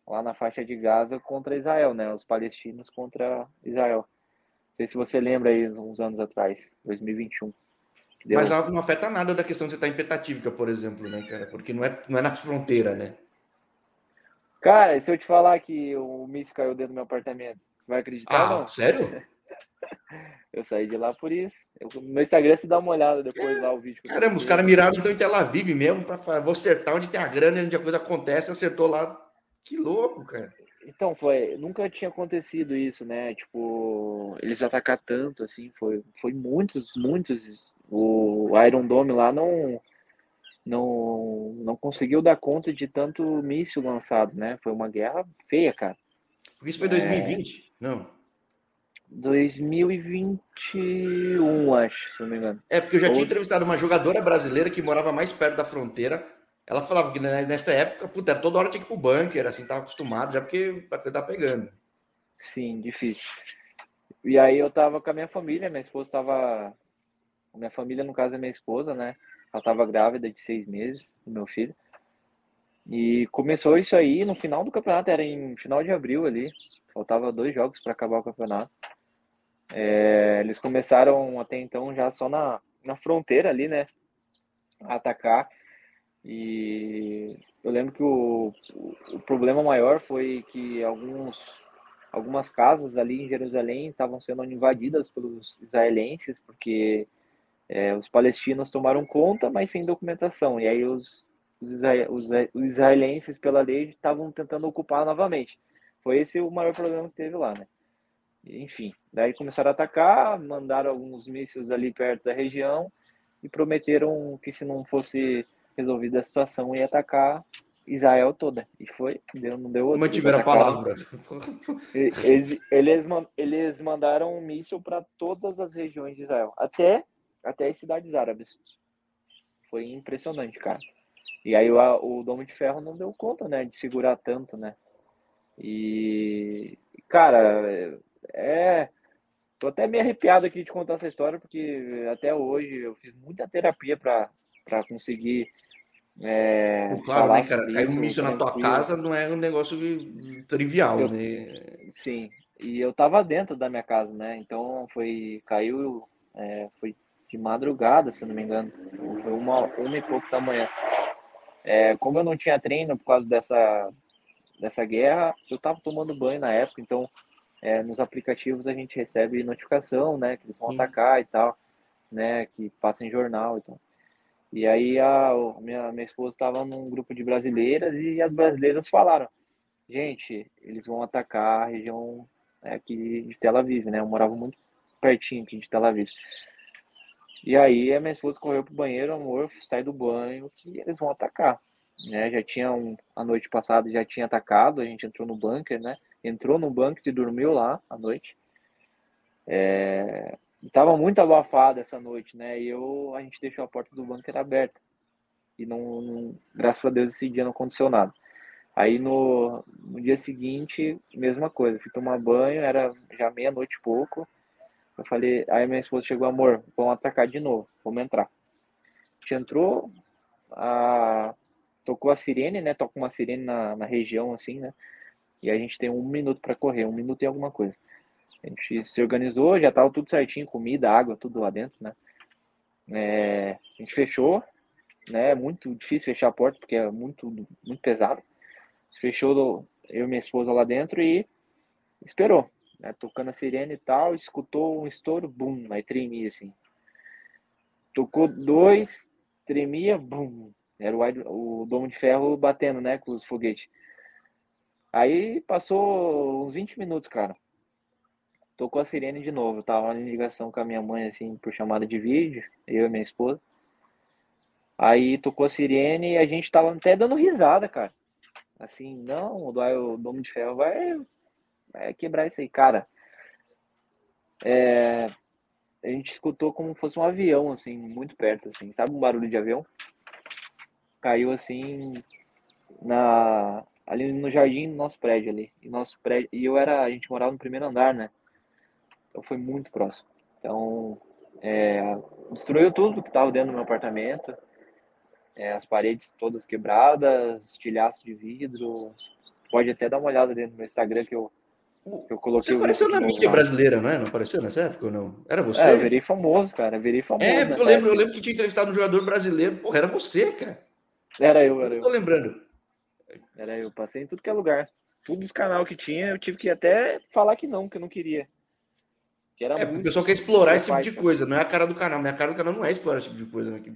S2: lá na faixa de Gaza contra Israel, né? Os palestinos contra Israel. Não sei se você lembra aí uns anos atrás, 2021.
S1: Deu... Mas não afeta nada da questão de você estar em Petatívica, por exemplo, né, cara? Porque não é, não é na fronteira, né?
S2: Cara, se eu te falar que o míssil caiu dentro do meu apartamento, você vai acreditar
S1: ah,
S2: não?
S1: Sério?
S2: eu saí de lá por isso. Eu, no meu Instagram você dá uma olhada depois é. lá o vídeo.
S1: Caramba, os caras miraram então em Tel Aviv mesmo para vou acertar onde tem a grana, onde a coisa acontece, acertou lá. Que louco, cara.
S2: Então, foi, nunca tinha acontecido isso, né? Tipo, eles atacar tanto assim, foi foi muitos, muitos o Iron Dome lá não não não conseguiu dar conta de tanto míssil lançado, né? Foi uma guerra feia, cara.
S1: Porque isso foi 2020? É... Não.
S2: 2021, acho, se não me engano.
S1: É, porque eu já Ou... tinha entrevistado uma jogadora brasileira que morava mais perto da fronteira. Ela falava que nessa época, puta, toda hora tinha que ir pro bunker, assim, tava acostumado já porque a coisa tá pegando.
S2: Sim, difícil. E aí eu tava com a minha família, minha esposa tava. Minha família, no caso, é minha esposa, né? Ela tava grávida de seis meses, do meu filho. E começou isso aí no final do campeonato, era em final de abril ali. Faltava dois jogos para acabar o campeonato. É, eles começaram até então já só na, na fronteira ali, né? A atacar. E eu lembro que o, o problema maior foi que alguns, algumas casas ali em Jerusalém estavam sendo invadidas pelos israelenses, porque é, os palestinos tomaram conta, mas sem documentação. E aí os, os, os, os israelenses, pela lei, estavam tentando ocupar novamente. Foi esse o maior problema que teve lá, né? Enfim, daí começaram a atacar, mandaram alguns mísseis ali perto da região e prometeram que se não fosse resolvida a situação ia atacar Israel toda. E foi, deu, não deu outro.
S1: Mantiveram a palavra.
S2: Eles, eles, eles mandaram um míssil para todas as regiões de Israel, até, até as cidades árabes. Foi impressionante, cara. E aí o, o Domo de Ferro não deu conta, né, de segurar tanto, né? E, cara, é. Tô até meio arrepiado aqui de contar essa história, porque até hoje eu fiz muita terapia para conseguir. É,
S1: claro, né, cara? Cair um míssil na tua casa não é um negócio trivial,
S2: eu,
S1: né?
S2: Sim, e eu tava dentro da minha casa, né? Então foi. Caiu. É, foi de madrugada, se não me engano. Foi uma, uma e pouco da manhã. É, como eu não tinha treino por causa dessa, dessa guerra, eu estava tomando banho na época, então é, nos aplicativos a gente recebe notificação, né, que eles vão Sim. atacar e tal, né, que passa em jornal e tal. E aí a minha, minha esposa estava num grupo de brasileiras e as brasileiras falaram, gente, eles vão atacar a região né, aqui de Tel Aviv, né, eu morava muito pertinho aqui de Tel Aviv. E aí a minha esposa correu pro banheiro, amor, sai do banho, que eles vão atacar né? Já tinha um, a noite passada já tinha atacado, a gente entrou no bunker, né? Entrou no bunker e dormiu lá à noite. É, estava muito abafado essa noite, né? E eu a gente deixou a porta do bunker aberta. E não, não graças a Deus esse dia não aconteceu nada. Aí no, no dia seguinte, mesma coisa, fui tomar banho, era já meia-noite e pouco. Eu falei, aí minha esposa chegou, amor, vamos atacar de novo, vamos entrar. A gente entrou, a tocou a sirene, né? Toca uma sirene na, na região, assim, né? E a gente tem um minuto para correr, um minuto e alguma coisa. A gente se organizou, já tava tudo certinho, comida, água, tudo lá dentro, né? É, a gente fechou, né? É muito difícil fechar a porta porque é muito, muito pesado. Fechou eu e minha esposa lá dentro e esperou, né? Tocando a sirene e tal, escutou um estouro, bum, aí tremia assim. Tocou dois, tremia, bum, era o, o domo de ferro batendo, né, com os foguetes. Aí passou uns 20 minutos, cara. Tocou a sirene de novo. Tava em ligação com a minha mãe, assim, por chamada de vídeo, eu e minha esposa. Aí tocou a sirene e a gente tava até dando risada, cara. Assim, não, o domo de ferro vai, vai quebrar isso aí, cara. É, a gente escutou como fosse um avião, assim, muito perto, assim. Sabe um barulho de avião? caiu assim na ali no jardim do nosso prédio ali. E nosso prédio, e eu era, a gente morava no primeiro andar, né? Então foi muito próximo. Então, É, destruiu tudo que estava dentro do meu apartamento. É, as paredes todas quebradas, estilhaço de vidro. Pode até dar uma olhada dentro do meu Instagram que eu, que eu coloquei. Você
S1: apareceu na mídia brasileira, não é? Não apareceu nessa época ou não? Era você?
S2: É, eu virei famoso, cara. Eu virei famoso.
S1: É, eu lembro, eu lembro que tinha entrevistado um jogador brasileiro. Porra, era você, cara.
S2: Era eu, era eu.
S1: Tô lembrando.
S2: Era eu. Passei em tudo que é lugar. Todos os canal que tinha, eu tive que até falar que não, que eu não queria.
S1: Que era é, porque o pessoal quer explorar esse tipo de coisa, não é a cara do canal. Minha cara do canal não é explorar esse tipo de coisa, né? Que,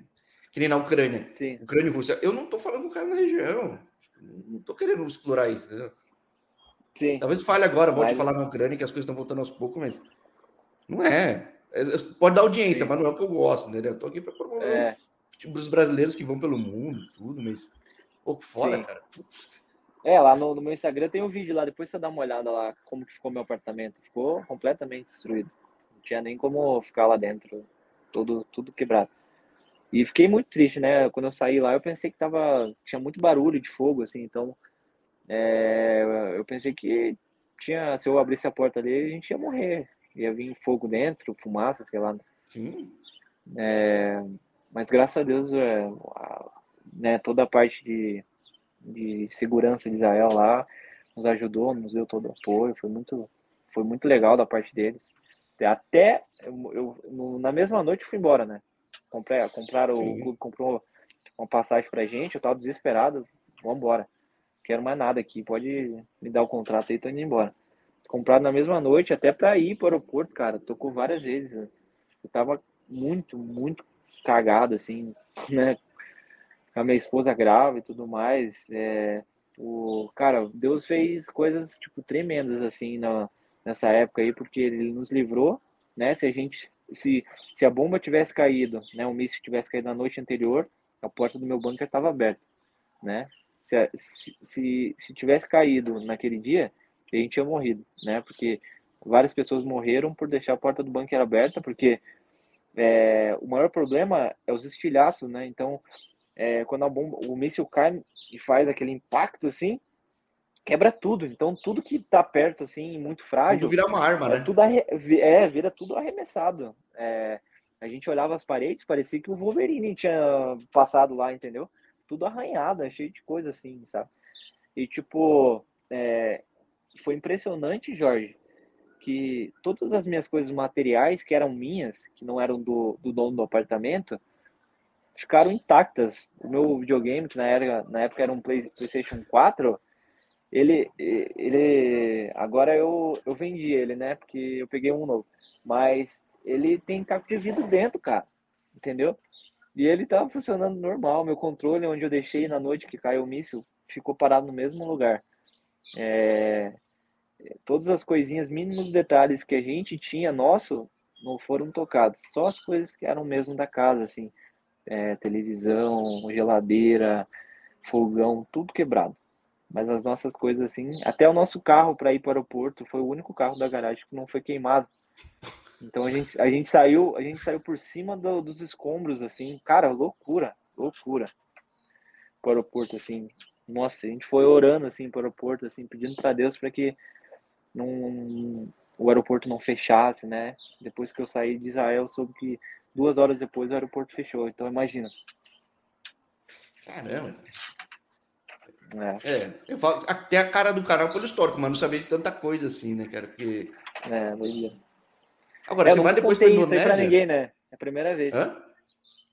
S1: que nem na Ucrânia.
S2: Sim.
S1: Ucrânia e Rússia. Eu não tô falando do cara na região. Não tô querendo explorar isso, entendeu?
S2: Sim.
S1: Talvez fale agora, volte mas... a falar na Ucrânia, que as coisas estão voltando aos poucos, mas não é. é, é pode dar audiência, Sim. mas não é o que eu gosto, entendeu? Eu tô aqui para promover é. os brasileiros que vão pelo mundo, tudo, mas pouco foda, Sim. cara. Putz.
S2: É, lá no, no, meu Instagram tem um vídeo lá, depois você dá uma olhada lá como que ficou meu apartamento. Ficou completamente destruído. Não tinha nem como ficar lá dentro, tudo, tudo quebrado. E fiquei muito triste, né? Quando eu saí lá, eu pensei que tava, tinha muito barulho de fogo, assim, então é, eu pensei que tinha, se eu abrisse a porta ali, a gente ia morrer. Ia vir fogo dentro, fumaça, sei lá.
S1: Sim.
S2: É, mas graças a Deus, é, né, toda a parte de de segurança de Israel lá, nos ajudou, nos deu todo o apoio, foi muito, foi muito legal da parte deles. Até eu, eu na mesma noite eu fui embora, né? Comprei, compraram, Sim. o clube comprou uma passagem pra gente, eu tava desesperado, vamos embora. Quero mais nada aqui, pode me dar o contrato aí, tô indo embora. Comprado na mesma noite, até para ir para o aeroporto, cara, tocou várias vezes. Né? Eu tava muito, muito cagado, assim, né? A minha esposa grávida e tudo mais. É, o cara, Deus fez coisas tipo tremendas assim na, nessa época aí, porque ele nos livrou, né? Se a gente se, se a bomba tivesse caído, né, o míssil tivesse caído na noite anterior, a porta do meu bunker estava aberta, né? Se, se, se, se tivesse caído naquele dia, a gente tinha morrido, né? Porque várias pessoas morreram por deixar a porta do bunker aberta, porque é, o maior problema é os estilhaços, né? Então, é, quando a bomba, o míssil cai e faz aquele impacto assim, quebra tudo. Então tudo que tá perto assim, muito frágil, tudo
S1: vira uma arma,
S2: é,
S1: né?
S2: Tudo arre... é, vira tudo arremessado. É, a gente olhava as paredes, parecia que o Wolverine tinha passado lá, entendeu? Tudo arranhado, cheio de coisa assim, sabe? E tipo, é, foi impressionante, Jorge, que todas as minhas coisas materiais que eram minhas, que não eram do, do dono do apartamento, ficaram intactas. O meu videogame, que na época, na época era um Play, PlayStation 4, ele, ele agora eu, eu vendi ele, né? Porque eu peguei um novo. Mas ele tem caco de vidro dentro, cara. Entendeu? E ele tava funcionando normal. Meu controle, onde eu deixei na noite que caiu o míssil, ficou parado no mesmo lugar. É, todas as coisinhas, mínimos detalhes que a gente tinha nosso, não foram tocados. Só as coisas que eram mesmo da casa, assim é, televisão, geladeira, fogão, tudo quebrado. Mas as nossas coisas assim, até o nosso carro para ir para o aeroporto foi o único carro da garagem que não foi queimado. Então a gente, a gente saiu, a gente saiu por cima do, dos escombros assim, cara, loucura, loucura. Para o aeroporto assim. Nossa, a gente foi orando assim para o aeroporto assim, pedindo para Deus para que não, o aeroporto não fechasse, né? Depois que eu saí de Israel, soube que Duas horas depois o aeroporto fechou. Então imagina.
S1: Caramba. É. é. eu falo até a cara do canal pelo histórico, mas não sabia de tanta coisa assim, né, cara? Porque.
S2: É, doido.
S1: Agora, é, você vai depois pra Indonésia?
S2: Isso aí pra ninguém, né? É a primeira vez. Hã?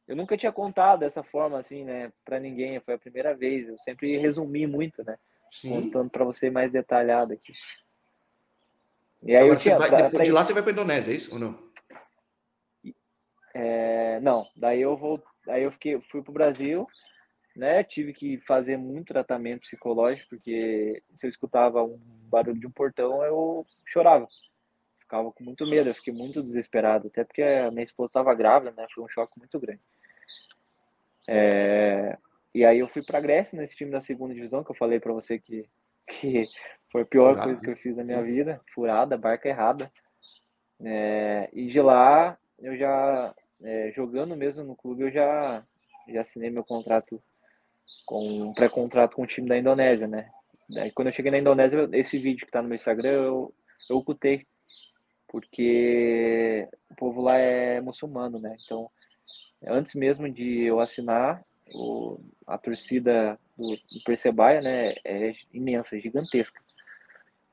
S2: Eu nunca tinha contado dessa forma, assim, né, pra ninguém. Foi a primeira vez. Eu sempre resumi muito, né? Sim. Contando pra você mais detalhado aqui.
S1: E aí Agora, eu tinha, vai, pra, pra... de lá você vai pra Indonésia, é isso ou não?
S2: É, não, daí eu vou, daí eu fiquei, fui pro Brasil, né? Tive que fazer muito tratamento psicológico porque se eu escutava um barulho de um portão eu chorava, ficava com muito medo, eu fiquei muito desesperado, até porque a minha esposa estava grávida, né? Foi um choque muito grande. É, e aí eu fui para Grécia nesse time da segunda divisão que eu falei para você que que foi a pior Furado. coisa que eu fiz na minha vida, furada, barca errada. É, e de lá eu já é, jogando mesmo no clube, eu já, já assinei meu contrato com um pré-contrato com o time da Indonésia, né? Daí quando eu cheguei na Indonésia, esse vídeo que tá no meu Instagram, eu, eu ocultei porque o povo lá é muçulmano, né? Então, antes mesmo de eu assinar, o, a torcida do, do Percebaia, né, é imensa, gigantesca.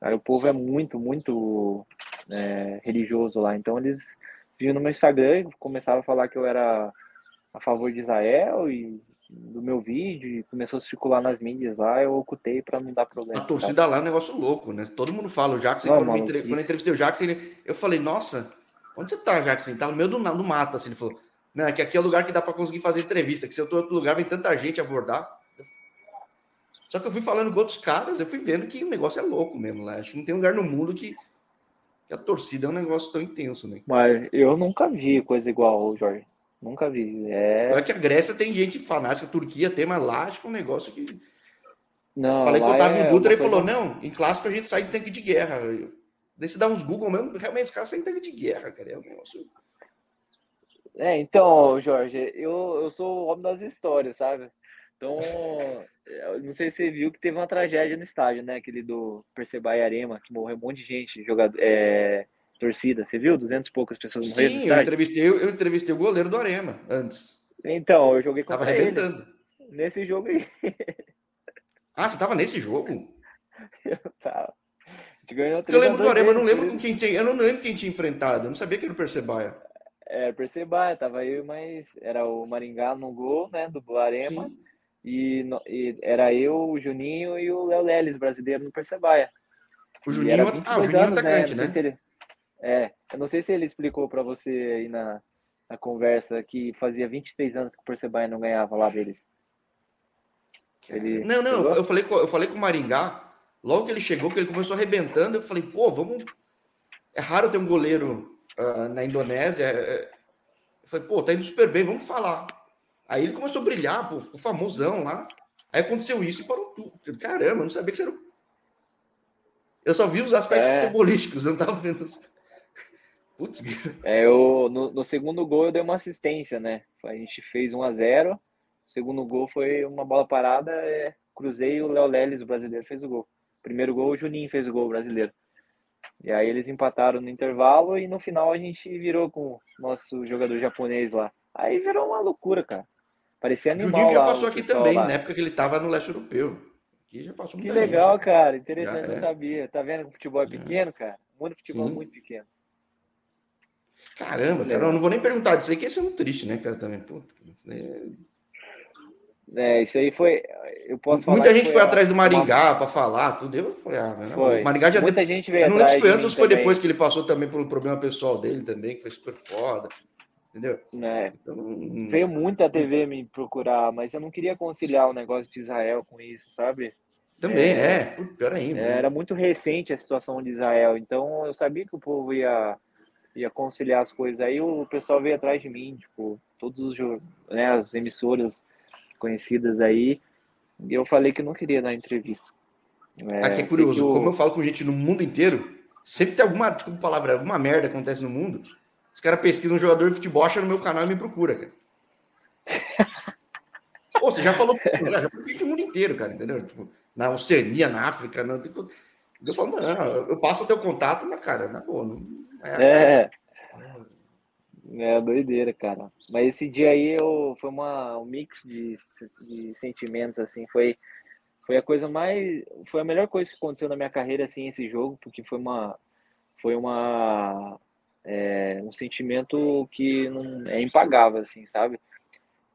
S2: Aí o povo é muito, muito é, religioso lá. Então eles vinham no meu Instagram e começavam a falar que eu era a favor de Israel e do meu vídeo e começou a circular nas mídias lá, eu ocultei para não dar problema.
S1: A torcida sabe? lá é um negócio louco, né? Todo mundo fala, o Jackson, não, quando, mano, entre... quando eu entrevistei o Jackson, eu falei, nossa, onde você tá, Jackson? Ele tá no meio do, do mato, assim, ele falou, não, é que aqui é o lugar que dá para conseguir fazer entrevista, que se eu tô em outro lugar, vem tanta gente abordar. Só que eu fui falando com outros caras, eu fui vendo que o negócio é louco mesmo lá. Acho que não tem lugar no mundo que, que a torcida é um negócio tão intenso, né?
S2: Mas eu nunca vi coisa igual, Jorge. Nunca vi. É...
S1: é que a Grécia tem gente fanática, a Turquia tem, mas lá acho que é um negócio que.
S2: Não,
S1: Falei com o Otávio é Dutra e falou: não, em clássico a gente sai de tanque de guerra. Daí você dá uns Google mesmo, realmente os caras saem de tanque de guerra, cara. É um negócio.
S2: É, então, Jorge, eu, eu sou o homem das histórias, sabe? Então, não sei se você viu que teve uma tragédia no estádio, né? Aquele do Percebai Arema, que morreu um monte de gente, jogador, é, torcida. Você viu? Duzentos e poucas pessoas morreram no estádio?
S1: Eu entrevistei, eu, eu entrevistei o goleiro do Arema antes.
S2: Então, eu joguei contra
S1: Tava arrebentando.
S2: ele. Nesse jogo aí.
S1: Ah, você tava nesse jogo?
S2: eu tava. Ganhou
S1: eu lembro do Arema, eu não lembro com quem tinha, eu não lembro quem tinha enfrentado. Eu não sabia que era o Percebaia.
S2: É, Percebaia, tava eu, mas era o Maringá no gol, né, do Arema. E, e, era eu, o Juninho e o Léo Leles, brasileiro no Percebaia.
S1: O Juninho, ah, o Juninho é anos, atacante, né?
S2: né? Ele, é, eu não sei se ele explicou para você aí na, na conversa que fazia 23 anos que o Percebaia não ganhava lá deles.
S1: Ele não, não, eu falei, com, eu falei com o Maringá, logo que ele chegou, que ele começou arrebentando, eu falei, pô, vamos. É raro ter um goleiro uh, na Indonésia. É, é... Eu falei, pô, tá indo super bem, vamos falar. Aí ele começou a brilhar, pô, ficou famosão lá. Aí aconteceu isso e parou tudo. Caramba, eu não sabia que você era. Eu só vi os aspectos é... futebolísticos, eu não tava vendo.
S2: Putz, é, eu, no, no, segundo gol eu dei uma assistência, né? A gente fez 1 a 0 O segundo gol foi uma bola parada, é, cruzei e o Léo Leles, o brasileiro, fez o gol. Primeiro gol, o Juninho fez o gol, o brasileiro. E aí eles empataram no intervalo e no final a gente virou com o nosso jogador japonês lá. Aí virou uma loucura, cara. Parecia animal
S1: Juninho já passou aqui também, lá. na época que ele estava no leste europeu. Aqui já passou
S2: Que legal, gente. cara. Interessante, já, é. sabia. Tá vendo que o futebol é pequeno, cara? O mundo do futebol é Sim. é muito pequeno.
S1: Caramba, cara, eu não vou nem perguntar disso aí, que é muito triste, né, cara, também. Puta, é...
S2: é, isso aí foi. Eu posso
S1: falar. Muita gente foi, foi atrás do Maringá uma... para falar, tudo. Eu falei, ah, mas
S2: foi.
S1: o Maringá já.
S2: Muita gente veio
S1: eu
S2: não lembro
S1: se foi antes ou foi depois que ele passou também pelo problema pessoal dele também, que foi super foda. Entendeu?
S2: É. Então, veio muita TV me procurar, mas eu não queria conciliar o negócio de Israel com isso, sabe?
S1: Também, é. é. Pior ainda.
S2: Né? Era muito recente a situação de Israel, então eu sabia que o povo ia ia conciliar as coisas. Aí o pessoal veio atrás de mim, tipo, todos os né, as emissoras conhecidas aí, e eu falei que não queria dar entrevista.
S1: É, Aqui é curioso, eu... como eu falo com gente no mundo inteiro, sempre tem alguma, palavra, alguma merda acontece no mundo, os caras pesquisam um jogador de futebol, acham no meu canal e me procura, cara. Pô, você já falou, já gente no mundo inteiro, cara, entendeu? Tipo, na Oceania, na África, não, eu falo, não, eu passo o teu contato, mas, cara, na boa, não,
S2: é. É, é doideira, cara. Mas esse dia aí eu, foi uma, um mix de, de sentimentos, assim, foi, foi a coisa mais, foi a melhor coisa que aconteceu na minha carreira, assim, esse jogo, porque foi uma, foi uma, é, um sentimento que não é impagável, assim, sabe?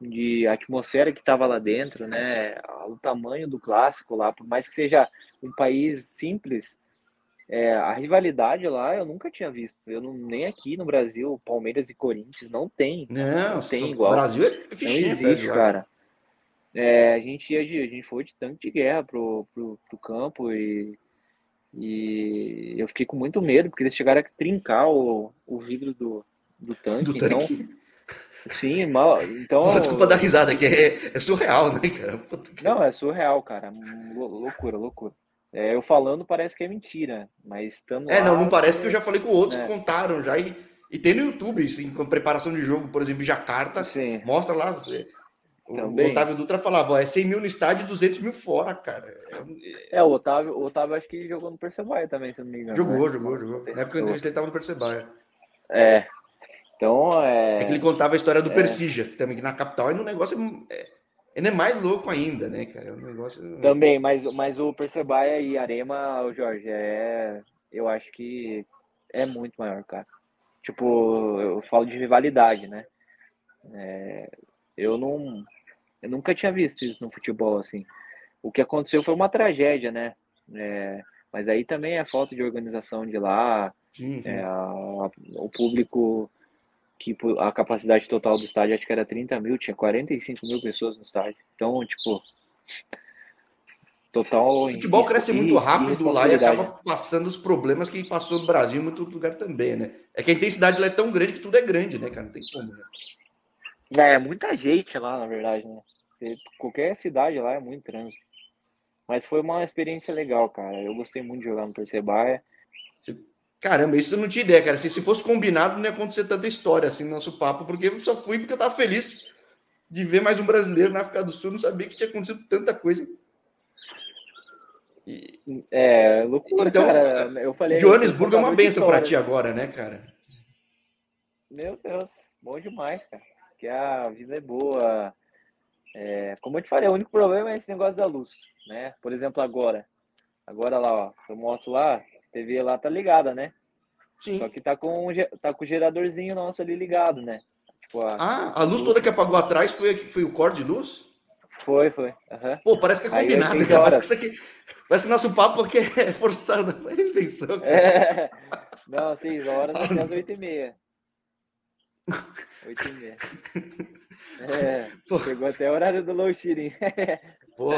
S2: De atmosfera que estava lá dentro, né? O tamanho do clássico lá, por mais que seja um país simples, é, a rivalidade lá eu nunca tinha visto. Eu não, nem aqui no Brasil, Palmeiras e Corinthians, não tem.
S1: Não, não tem igual. O Brasil é
S2: fichinha, Não existe, cara. É, a gente ia de, a gente foi de tanque de guerra pro, pro, pro campo e, e eu fiquei com muito medo, porque eles chegaram a trincar o, o vidro do, do tanque. Do então, tanque. Sim, mal. Então.
S1: Desculpa dar risada, que é, é surreal, né, cara?
S2: Não, é surreal, cara. Loucura, loucura. É, eu falando parece que é mentira, mas estando.
S1: É, lá, não, não parece, porque eu já falei com outros é. que contaram já. E, e tem no YouTube, assim, com preparação de jogo, por exemplo, Jacarta, Sim. mostra lá. Também. O Otávio Dutra falava, é 100 mil no estádio e 200 mil fora, cara.
S2: É, é, o Otávio, o Otávio acho que jogou no Percebaia também, se não me engano.
S1: Jogou, né? jogou, jogou. Na época que eu entrevistei, ele tava no Percebaia.
S2: É. Então, é...
S1: é... que ele contava a história do é... Persija, que também que na capital é um negócio... É... Ele é mais louco ainda, né, cara? É um negócio...
S2: Também, mas, mas o Percebaia e Arema, o Jorge, é... Eu acho que é muito maior, cara. Tipo, eu falo de rivalidade, né? É... Eu não eu nunca tinha visto isso no futebol, assim. O que aconteceu foi uma tragédia, né? É, mas aí também é falta de organização de lá, uhum. é, a, o público, que a capacidade total do estádio acho que era 30 mil, tinha 45 mil pessoas no estádio. Então, tipo, total.
S1: O futebol cresce e, muito rápido lá e acaba passando os problemas que passou no Brasil em muito lugar também, né? É que a intensidade lá é tão grande que tudo é grande, né, cara? Não tem como, né?
S2: É, muita gente lá, na verdade, né? Qualquer cidade lá é muito trânsito. Mas foi uma experiência legal, cara. Eu gostei muito de jogar no Percebaia.
S1: Caramba, isso eu não tinha ideia, cara. Se, se fosse combinado, não ia acontecer tanta história assim no nosso papo, porque eu só fui porque eu tava feliz de ver mais um brasileiro na África do Sul. Não sabia que tinha acontecido tanta coisa.
S2: E... É, loucura, então, cara. Eu falei.
S1: Joanesburgo é uma benção para ti agora, né, cara?
S2: Meu Deus, bom demais, cara. Que a vida é boa é, como eu te falei, o único problema é esse negócio da luz, né? Por exemplo, agora. Agora lá, ó, eu mostro lá, a TV lá tá ligada, né? Sim. Só que tá com, tá com o geradorzinho nosso ali ligado, né?
S1: Tipo, a, ah, a luz toda que apagou atrás foi, foi o core de luz?
S2: Foi, foi. Uhum.
S1: Pô, parece que é combinado, cara. Parece que, isso aqui, parece que o nosso papo aqui é forçado. É invenção.
S2: É. Não, sim, horas até as 8h30. 8h30. É, Pô. chegou até o horário do low shearing.
S1: Pô,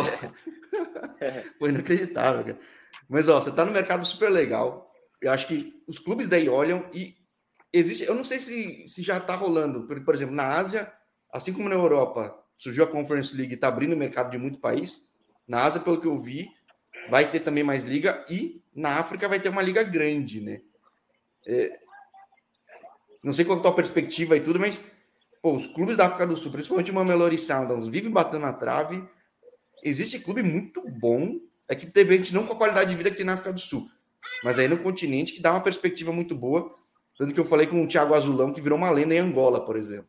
S1: foi inacreditável, cara. Mas, ó, você tá no mercado super legal. Eu acho que os clubes daí olham e existe... Eu não sei se, se já tá rolando. Por, por exemplo, na Ásia, assim como na Europa, surgiu a Conference League e tá abrindo o mercado de muito país. Na Ásia, pelo que eu vi, vai ter também mais liga e na África vai ter uma liga grande, né? É... Não sei qual é a tua perspectiva e tudo, mas Pô, os clubes da África do Sul, principalmente o Mamelodi Sundowns, vive batendo na trave. Existe clube muito bom, é que teve gente não com a qualidade de vida que tem na África do Sul, mas aí no continente que dá uma perspectiva muito boa. Tanto que eu falei com o Thiago Azulão, que virou uma lenda em Angola, por exemplo.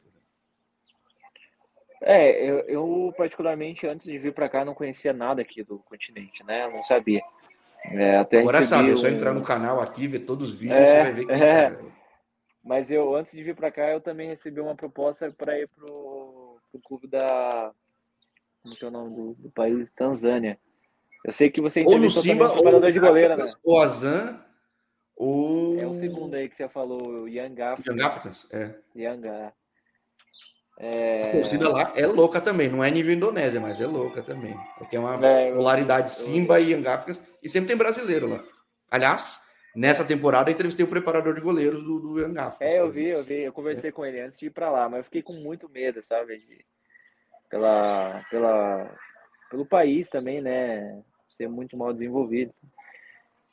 S2: É, eu, eu particularmente, antes de vir para cá, não conhecia nada aqui do continente, né? Eu não sabia.
S1: É, até Agora sabe, é só entrar no canal aqui, ver todos os vídeos, é, você vai ver que. É,
S2: mas eu, antes de vir para cá, eu também recebi uma proposta para ir pro, pro clube da. Como que é o nome do, do país? Tanzânia. Eu sei que você
S1: ou no Simba,
S2: preparador de goleiro, né?
S1: O Azan, ou...
S2: É o segundo aí que você falou, o Young Africans.
S1: Young Africans, é.
S2: Young,
S1: é. é. A torcida lá é louca também, não é nível Indonésia, mas é louca também. Tem uma é, polaridade Simba eu... e Young Africans, e sempre tem brasileiro lá. Aliás, Nessa temporada, entrevistei o preparador de goleiros do, do Young
S2: É, eu vi, eu vi. Eu conversei é. com ele antes de ir para lá, mas eu fiquei com muito medo, sabe? De, pela, pela, pelo país também, né? Ser muito mal desenvolvido.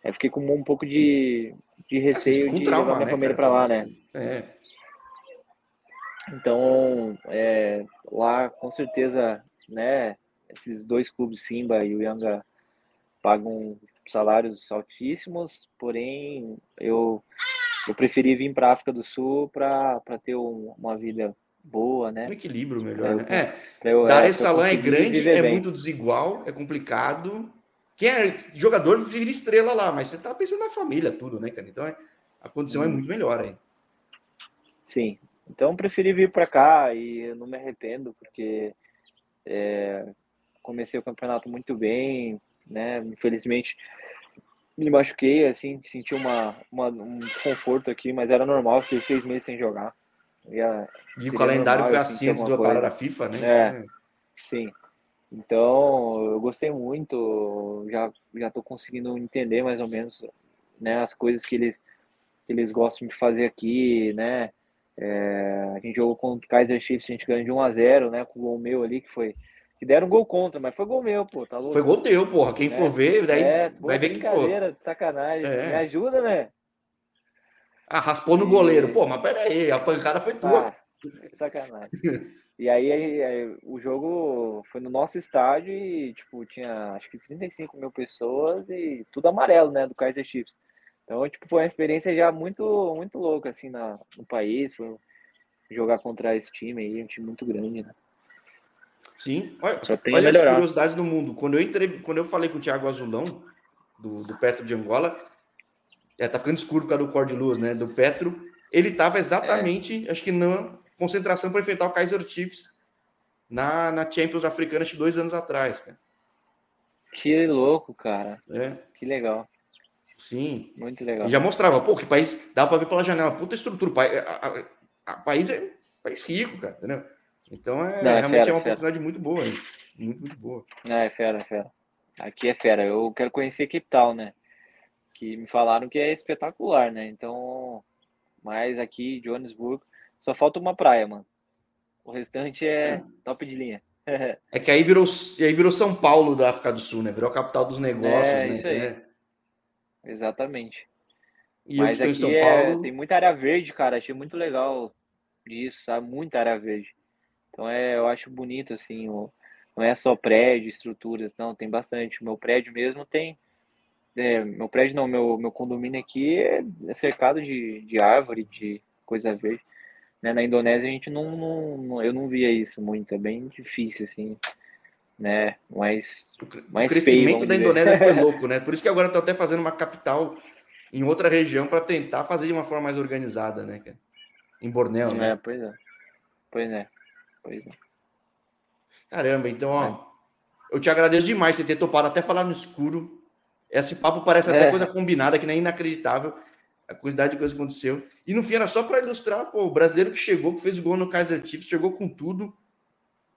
S2: Eu fiquei com um pouco de, de receio de trauma, levar minha né, família para lá, né?
S1: É.
S2: Então, é, lá com certeza, né? Esses dois clubes, Simba e o Yanga, pagam salários altíssimos, porém eu, eu preferi vir para a África do Sul para ter um, uma vida boa, né?
S1: Um equilíbrio melhor, né? É, eu, Dar é, esse salão é grande, é bem. muito desigual, é complicado. Quem é jogador vira estrela lá, mas você tá pensando na família, tudo, né, cara? Então é, a condição hum. é muito melhor aí.
S2: Sim, então preferi vir para cá e não me arrependo, porque é, comecei o campeonato muito bem, né? Infelizmente me machuquei, assim, senti uma, uma, um conforto aqui, mas era normal, fiquei seis meses sem jogar.
S1: Ia, e o calendário foi assim antes do parar da FIFA, né?
S2: É, sim. Então, eu gostei muito, já já tô conseguindo entender mais ou menos, né, as coisas que eles que eles gostam de fazer aqui, né? É, a gente jogou contra o Kaiser Chiefs, a gente ganhou de 1 a 0, né, com o gol meu ali que foi que deram gol contra, mas foi gol meu, pô. Tá louco?
S1: Foi gol teu, porra. Quem é, for ver, daí é, vai ver que
S2: brincadeira, de sacanagem. É. Me ajuda, né?
S1: Ah, raspou no goleiro. Pô, mas peraí, a pancada foi tua. Ah,
S2: Sacanagem. E aí, aí, aí, o jogo foi no nosso estádio e, tipo, tinha acho que 35 mil pessoas e tudo amarelo, né, do Kaiser Chiefs. Então, tipo, foi uma experiência já muito, muito louca, assim, na, no país. Foi jogar contra esse time aí, um time muito grande, né?
S1: Sim, olha, Só tem olha as curiosidades do mundo. Quando eu entrei, quando eu falei com o Thiago Azulão, do, do Petro de Angola, é, tá ficando escuro por causa do cor de luz, né? Do Petro, ele tava exatamente, é. acho que na concentração para enfrentar o Kaiser Chiefs na, na Champions Africana, acho que dois anos atrás, cara.
S2: Que louco, cara.
S1: É.
S2: Que legal.
S1: Sim.
S2: Muito legal.
S1: E já mostrava, pô, que país dá para ver pela janela, puta estrutura. A, a, a, país é país rico, cara, entendeu? Então é, Não, é realmente fera, é uma fera. oportunidade muito boa, hein? muito, muito boa.
S2: É, fera, fera. Aqui é fera. Eu quero conhecer Cape Town, né? Que me falaram que é espetacular, né? Então, mas aqui, Johannesburg, só falta uma praia, mano. O restante é, é. top de linha.
S1: é que aí virou, aí virou São Paulo da África do Sul, né? Virou a capital dos negócios, é, né?
S2: Isso aí. É. Exatamente. E Mas aqui São é, Paulo... tem muita área verde, cara. Achei muito legal isso, sabe? Muita área verde. Então é, eu acho bonito, assim, o, não é só prédio, estruturas, não, tem bastante. Meu prédio mesmo tem. É, meu prédio não, meu, meu condomínio aqui é, é cercado de, de árvore, de coisa verde. Né? Na Indonésia a gente não, não, eu não via isso muito, é bem difícil, assim, né? Mas,
S1: mais o crescimento feio, da Indonésia foi louco, né? Por isso que agora estou até fazendo uma capital em outra região para tentar fazer de uma forma mais organizada, né? Em Bornéu,
S2: é,
S1: né?
S2: Pois é, pois é, pois é.
S1: Caramba, então, ó, é. eu te agradeço demais você ter topado até falar no escuro. Esse papo parece até é. coisa combinada, que nem inacreditável a quantidade de coisa que aconteceu. E no fim era só para ilustrar pô, o brasileiro que chegou, que fez o gol no Kaiser Chiefs, chegou com tudo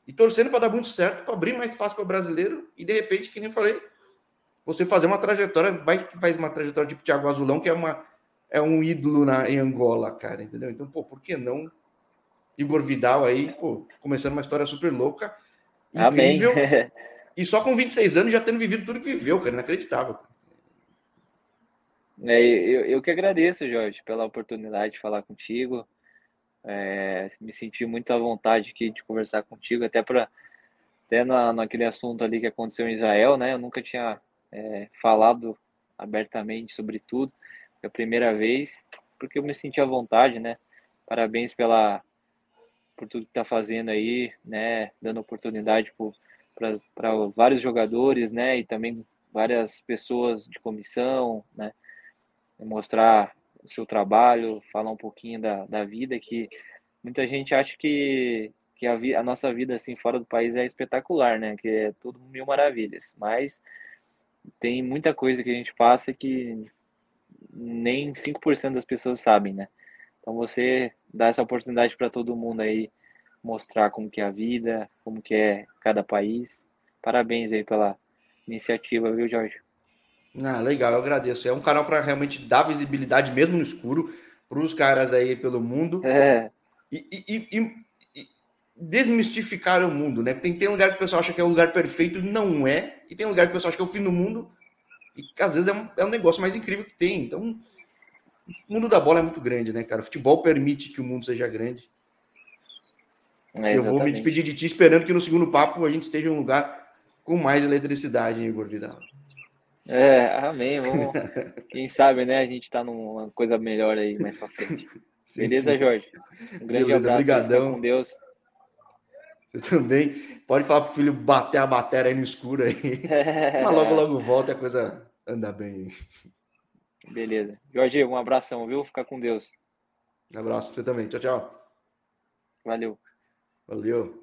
S1: e torcendo para dar muito certo, para abrir mais espaço para o brasileiro e de repente, que nem eu falei, você fazer uma trajetória, vai que faz uma trajetória tipo Thiago Azulão, que é uma é um ídolo na, em Angola, cara, entendeu? Então, pô, por que não Igor Vidal aí, pô, começando uma história super louca Incrível. Amém. e só com 26 anos já tendo vivido tudo que viveu, cara. Inacreditável.
S2: É, eu, eu que agradeço, Jorge, pela oportunidade de falar contigo. É, me senti muito à vontade aqui de conversar contigo, até para até na, naquele assunto ali que aconteceu em Israel, né? Eu nunca tinha é, falado abertamente sobre tudo, é a primeira vez, porque eu me senti à vontade, né? Parabéns pela por tudo que está fazendo aí, né, dando oportunidade para vários jogadores, né, e também várias pessoas de comissão, né, mostrar o seu trabalho, falar um pouquinho da, da vida, que muita gente acha que, que a, vi, a nossa vida, assim, fora do país é espetacular, né, que é tudo mil maravilhas, mas tem muita coisa que a gente passa que nem 5% das pessoas sabem, né, então você dá essa oportunidade para todo mundo aí mostrar como que é a vida, como que é cada país. Parabéns aí pela iniciativa, viu, Jorge?
S1: Ah, legal, eu agradeço. É um canal para realmente dar visibilidade, mesmo no escuro, para os caras aí pelo mundo.
S2: É.
S1: E, e, e, e, desmistificar o mundo, né? Tem, tem lugar que o pessoal acha que é o lugar perfeito, não é. E tem lugar que o pessoal acha que é o fim do mundo, e que às vezes é um, é um negócio mais incrível que tem. Então, o mundo da bola é muito grande, né, cara? O futebol permite que o mundo seja grande. É, eu vou me despedir de ti esperando que no segundo papo a gente esteja em um lugar com mais eletricidade, hein, Igor Vidal?
S2: É, amém. Vamos... Quem sabe, né? A gente tá numa coisa melhor aí mais pra frente. Beleza, sim. Jorge? Um grande Beleza, abraço. Obrigadão. Com Deus.
S1: Você também. Pode falar pro filho bater a bateria aí no escuro aí. Mas logo, logo volta e a coisa anda bem.
S2: Beleza. Jorge, um abração, viu? Fica com Deus.
S1: Um abraço pra você também. Tchau, tchau.
S2: Valeu.
S1: Valeu.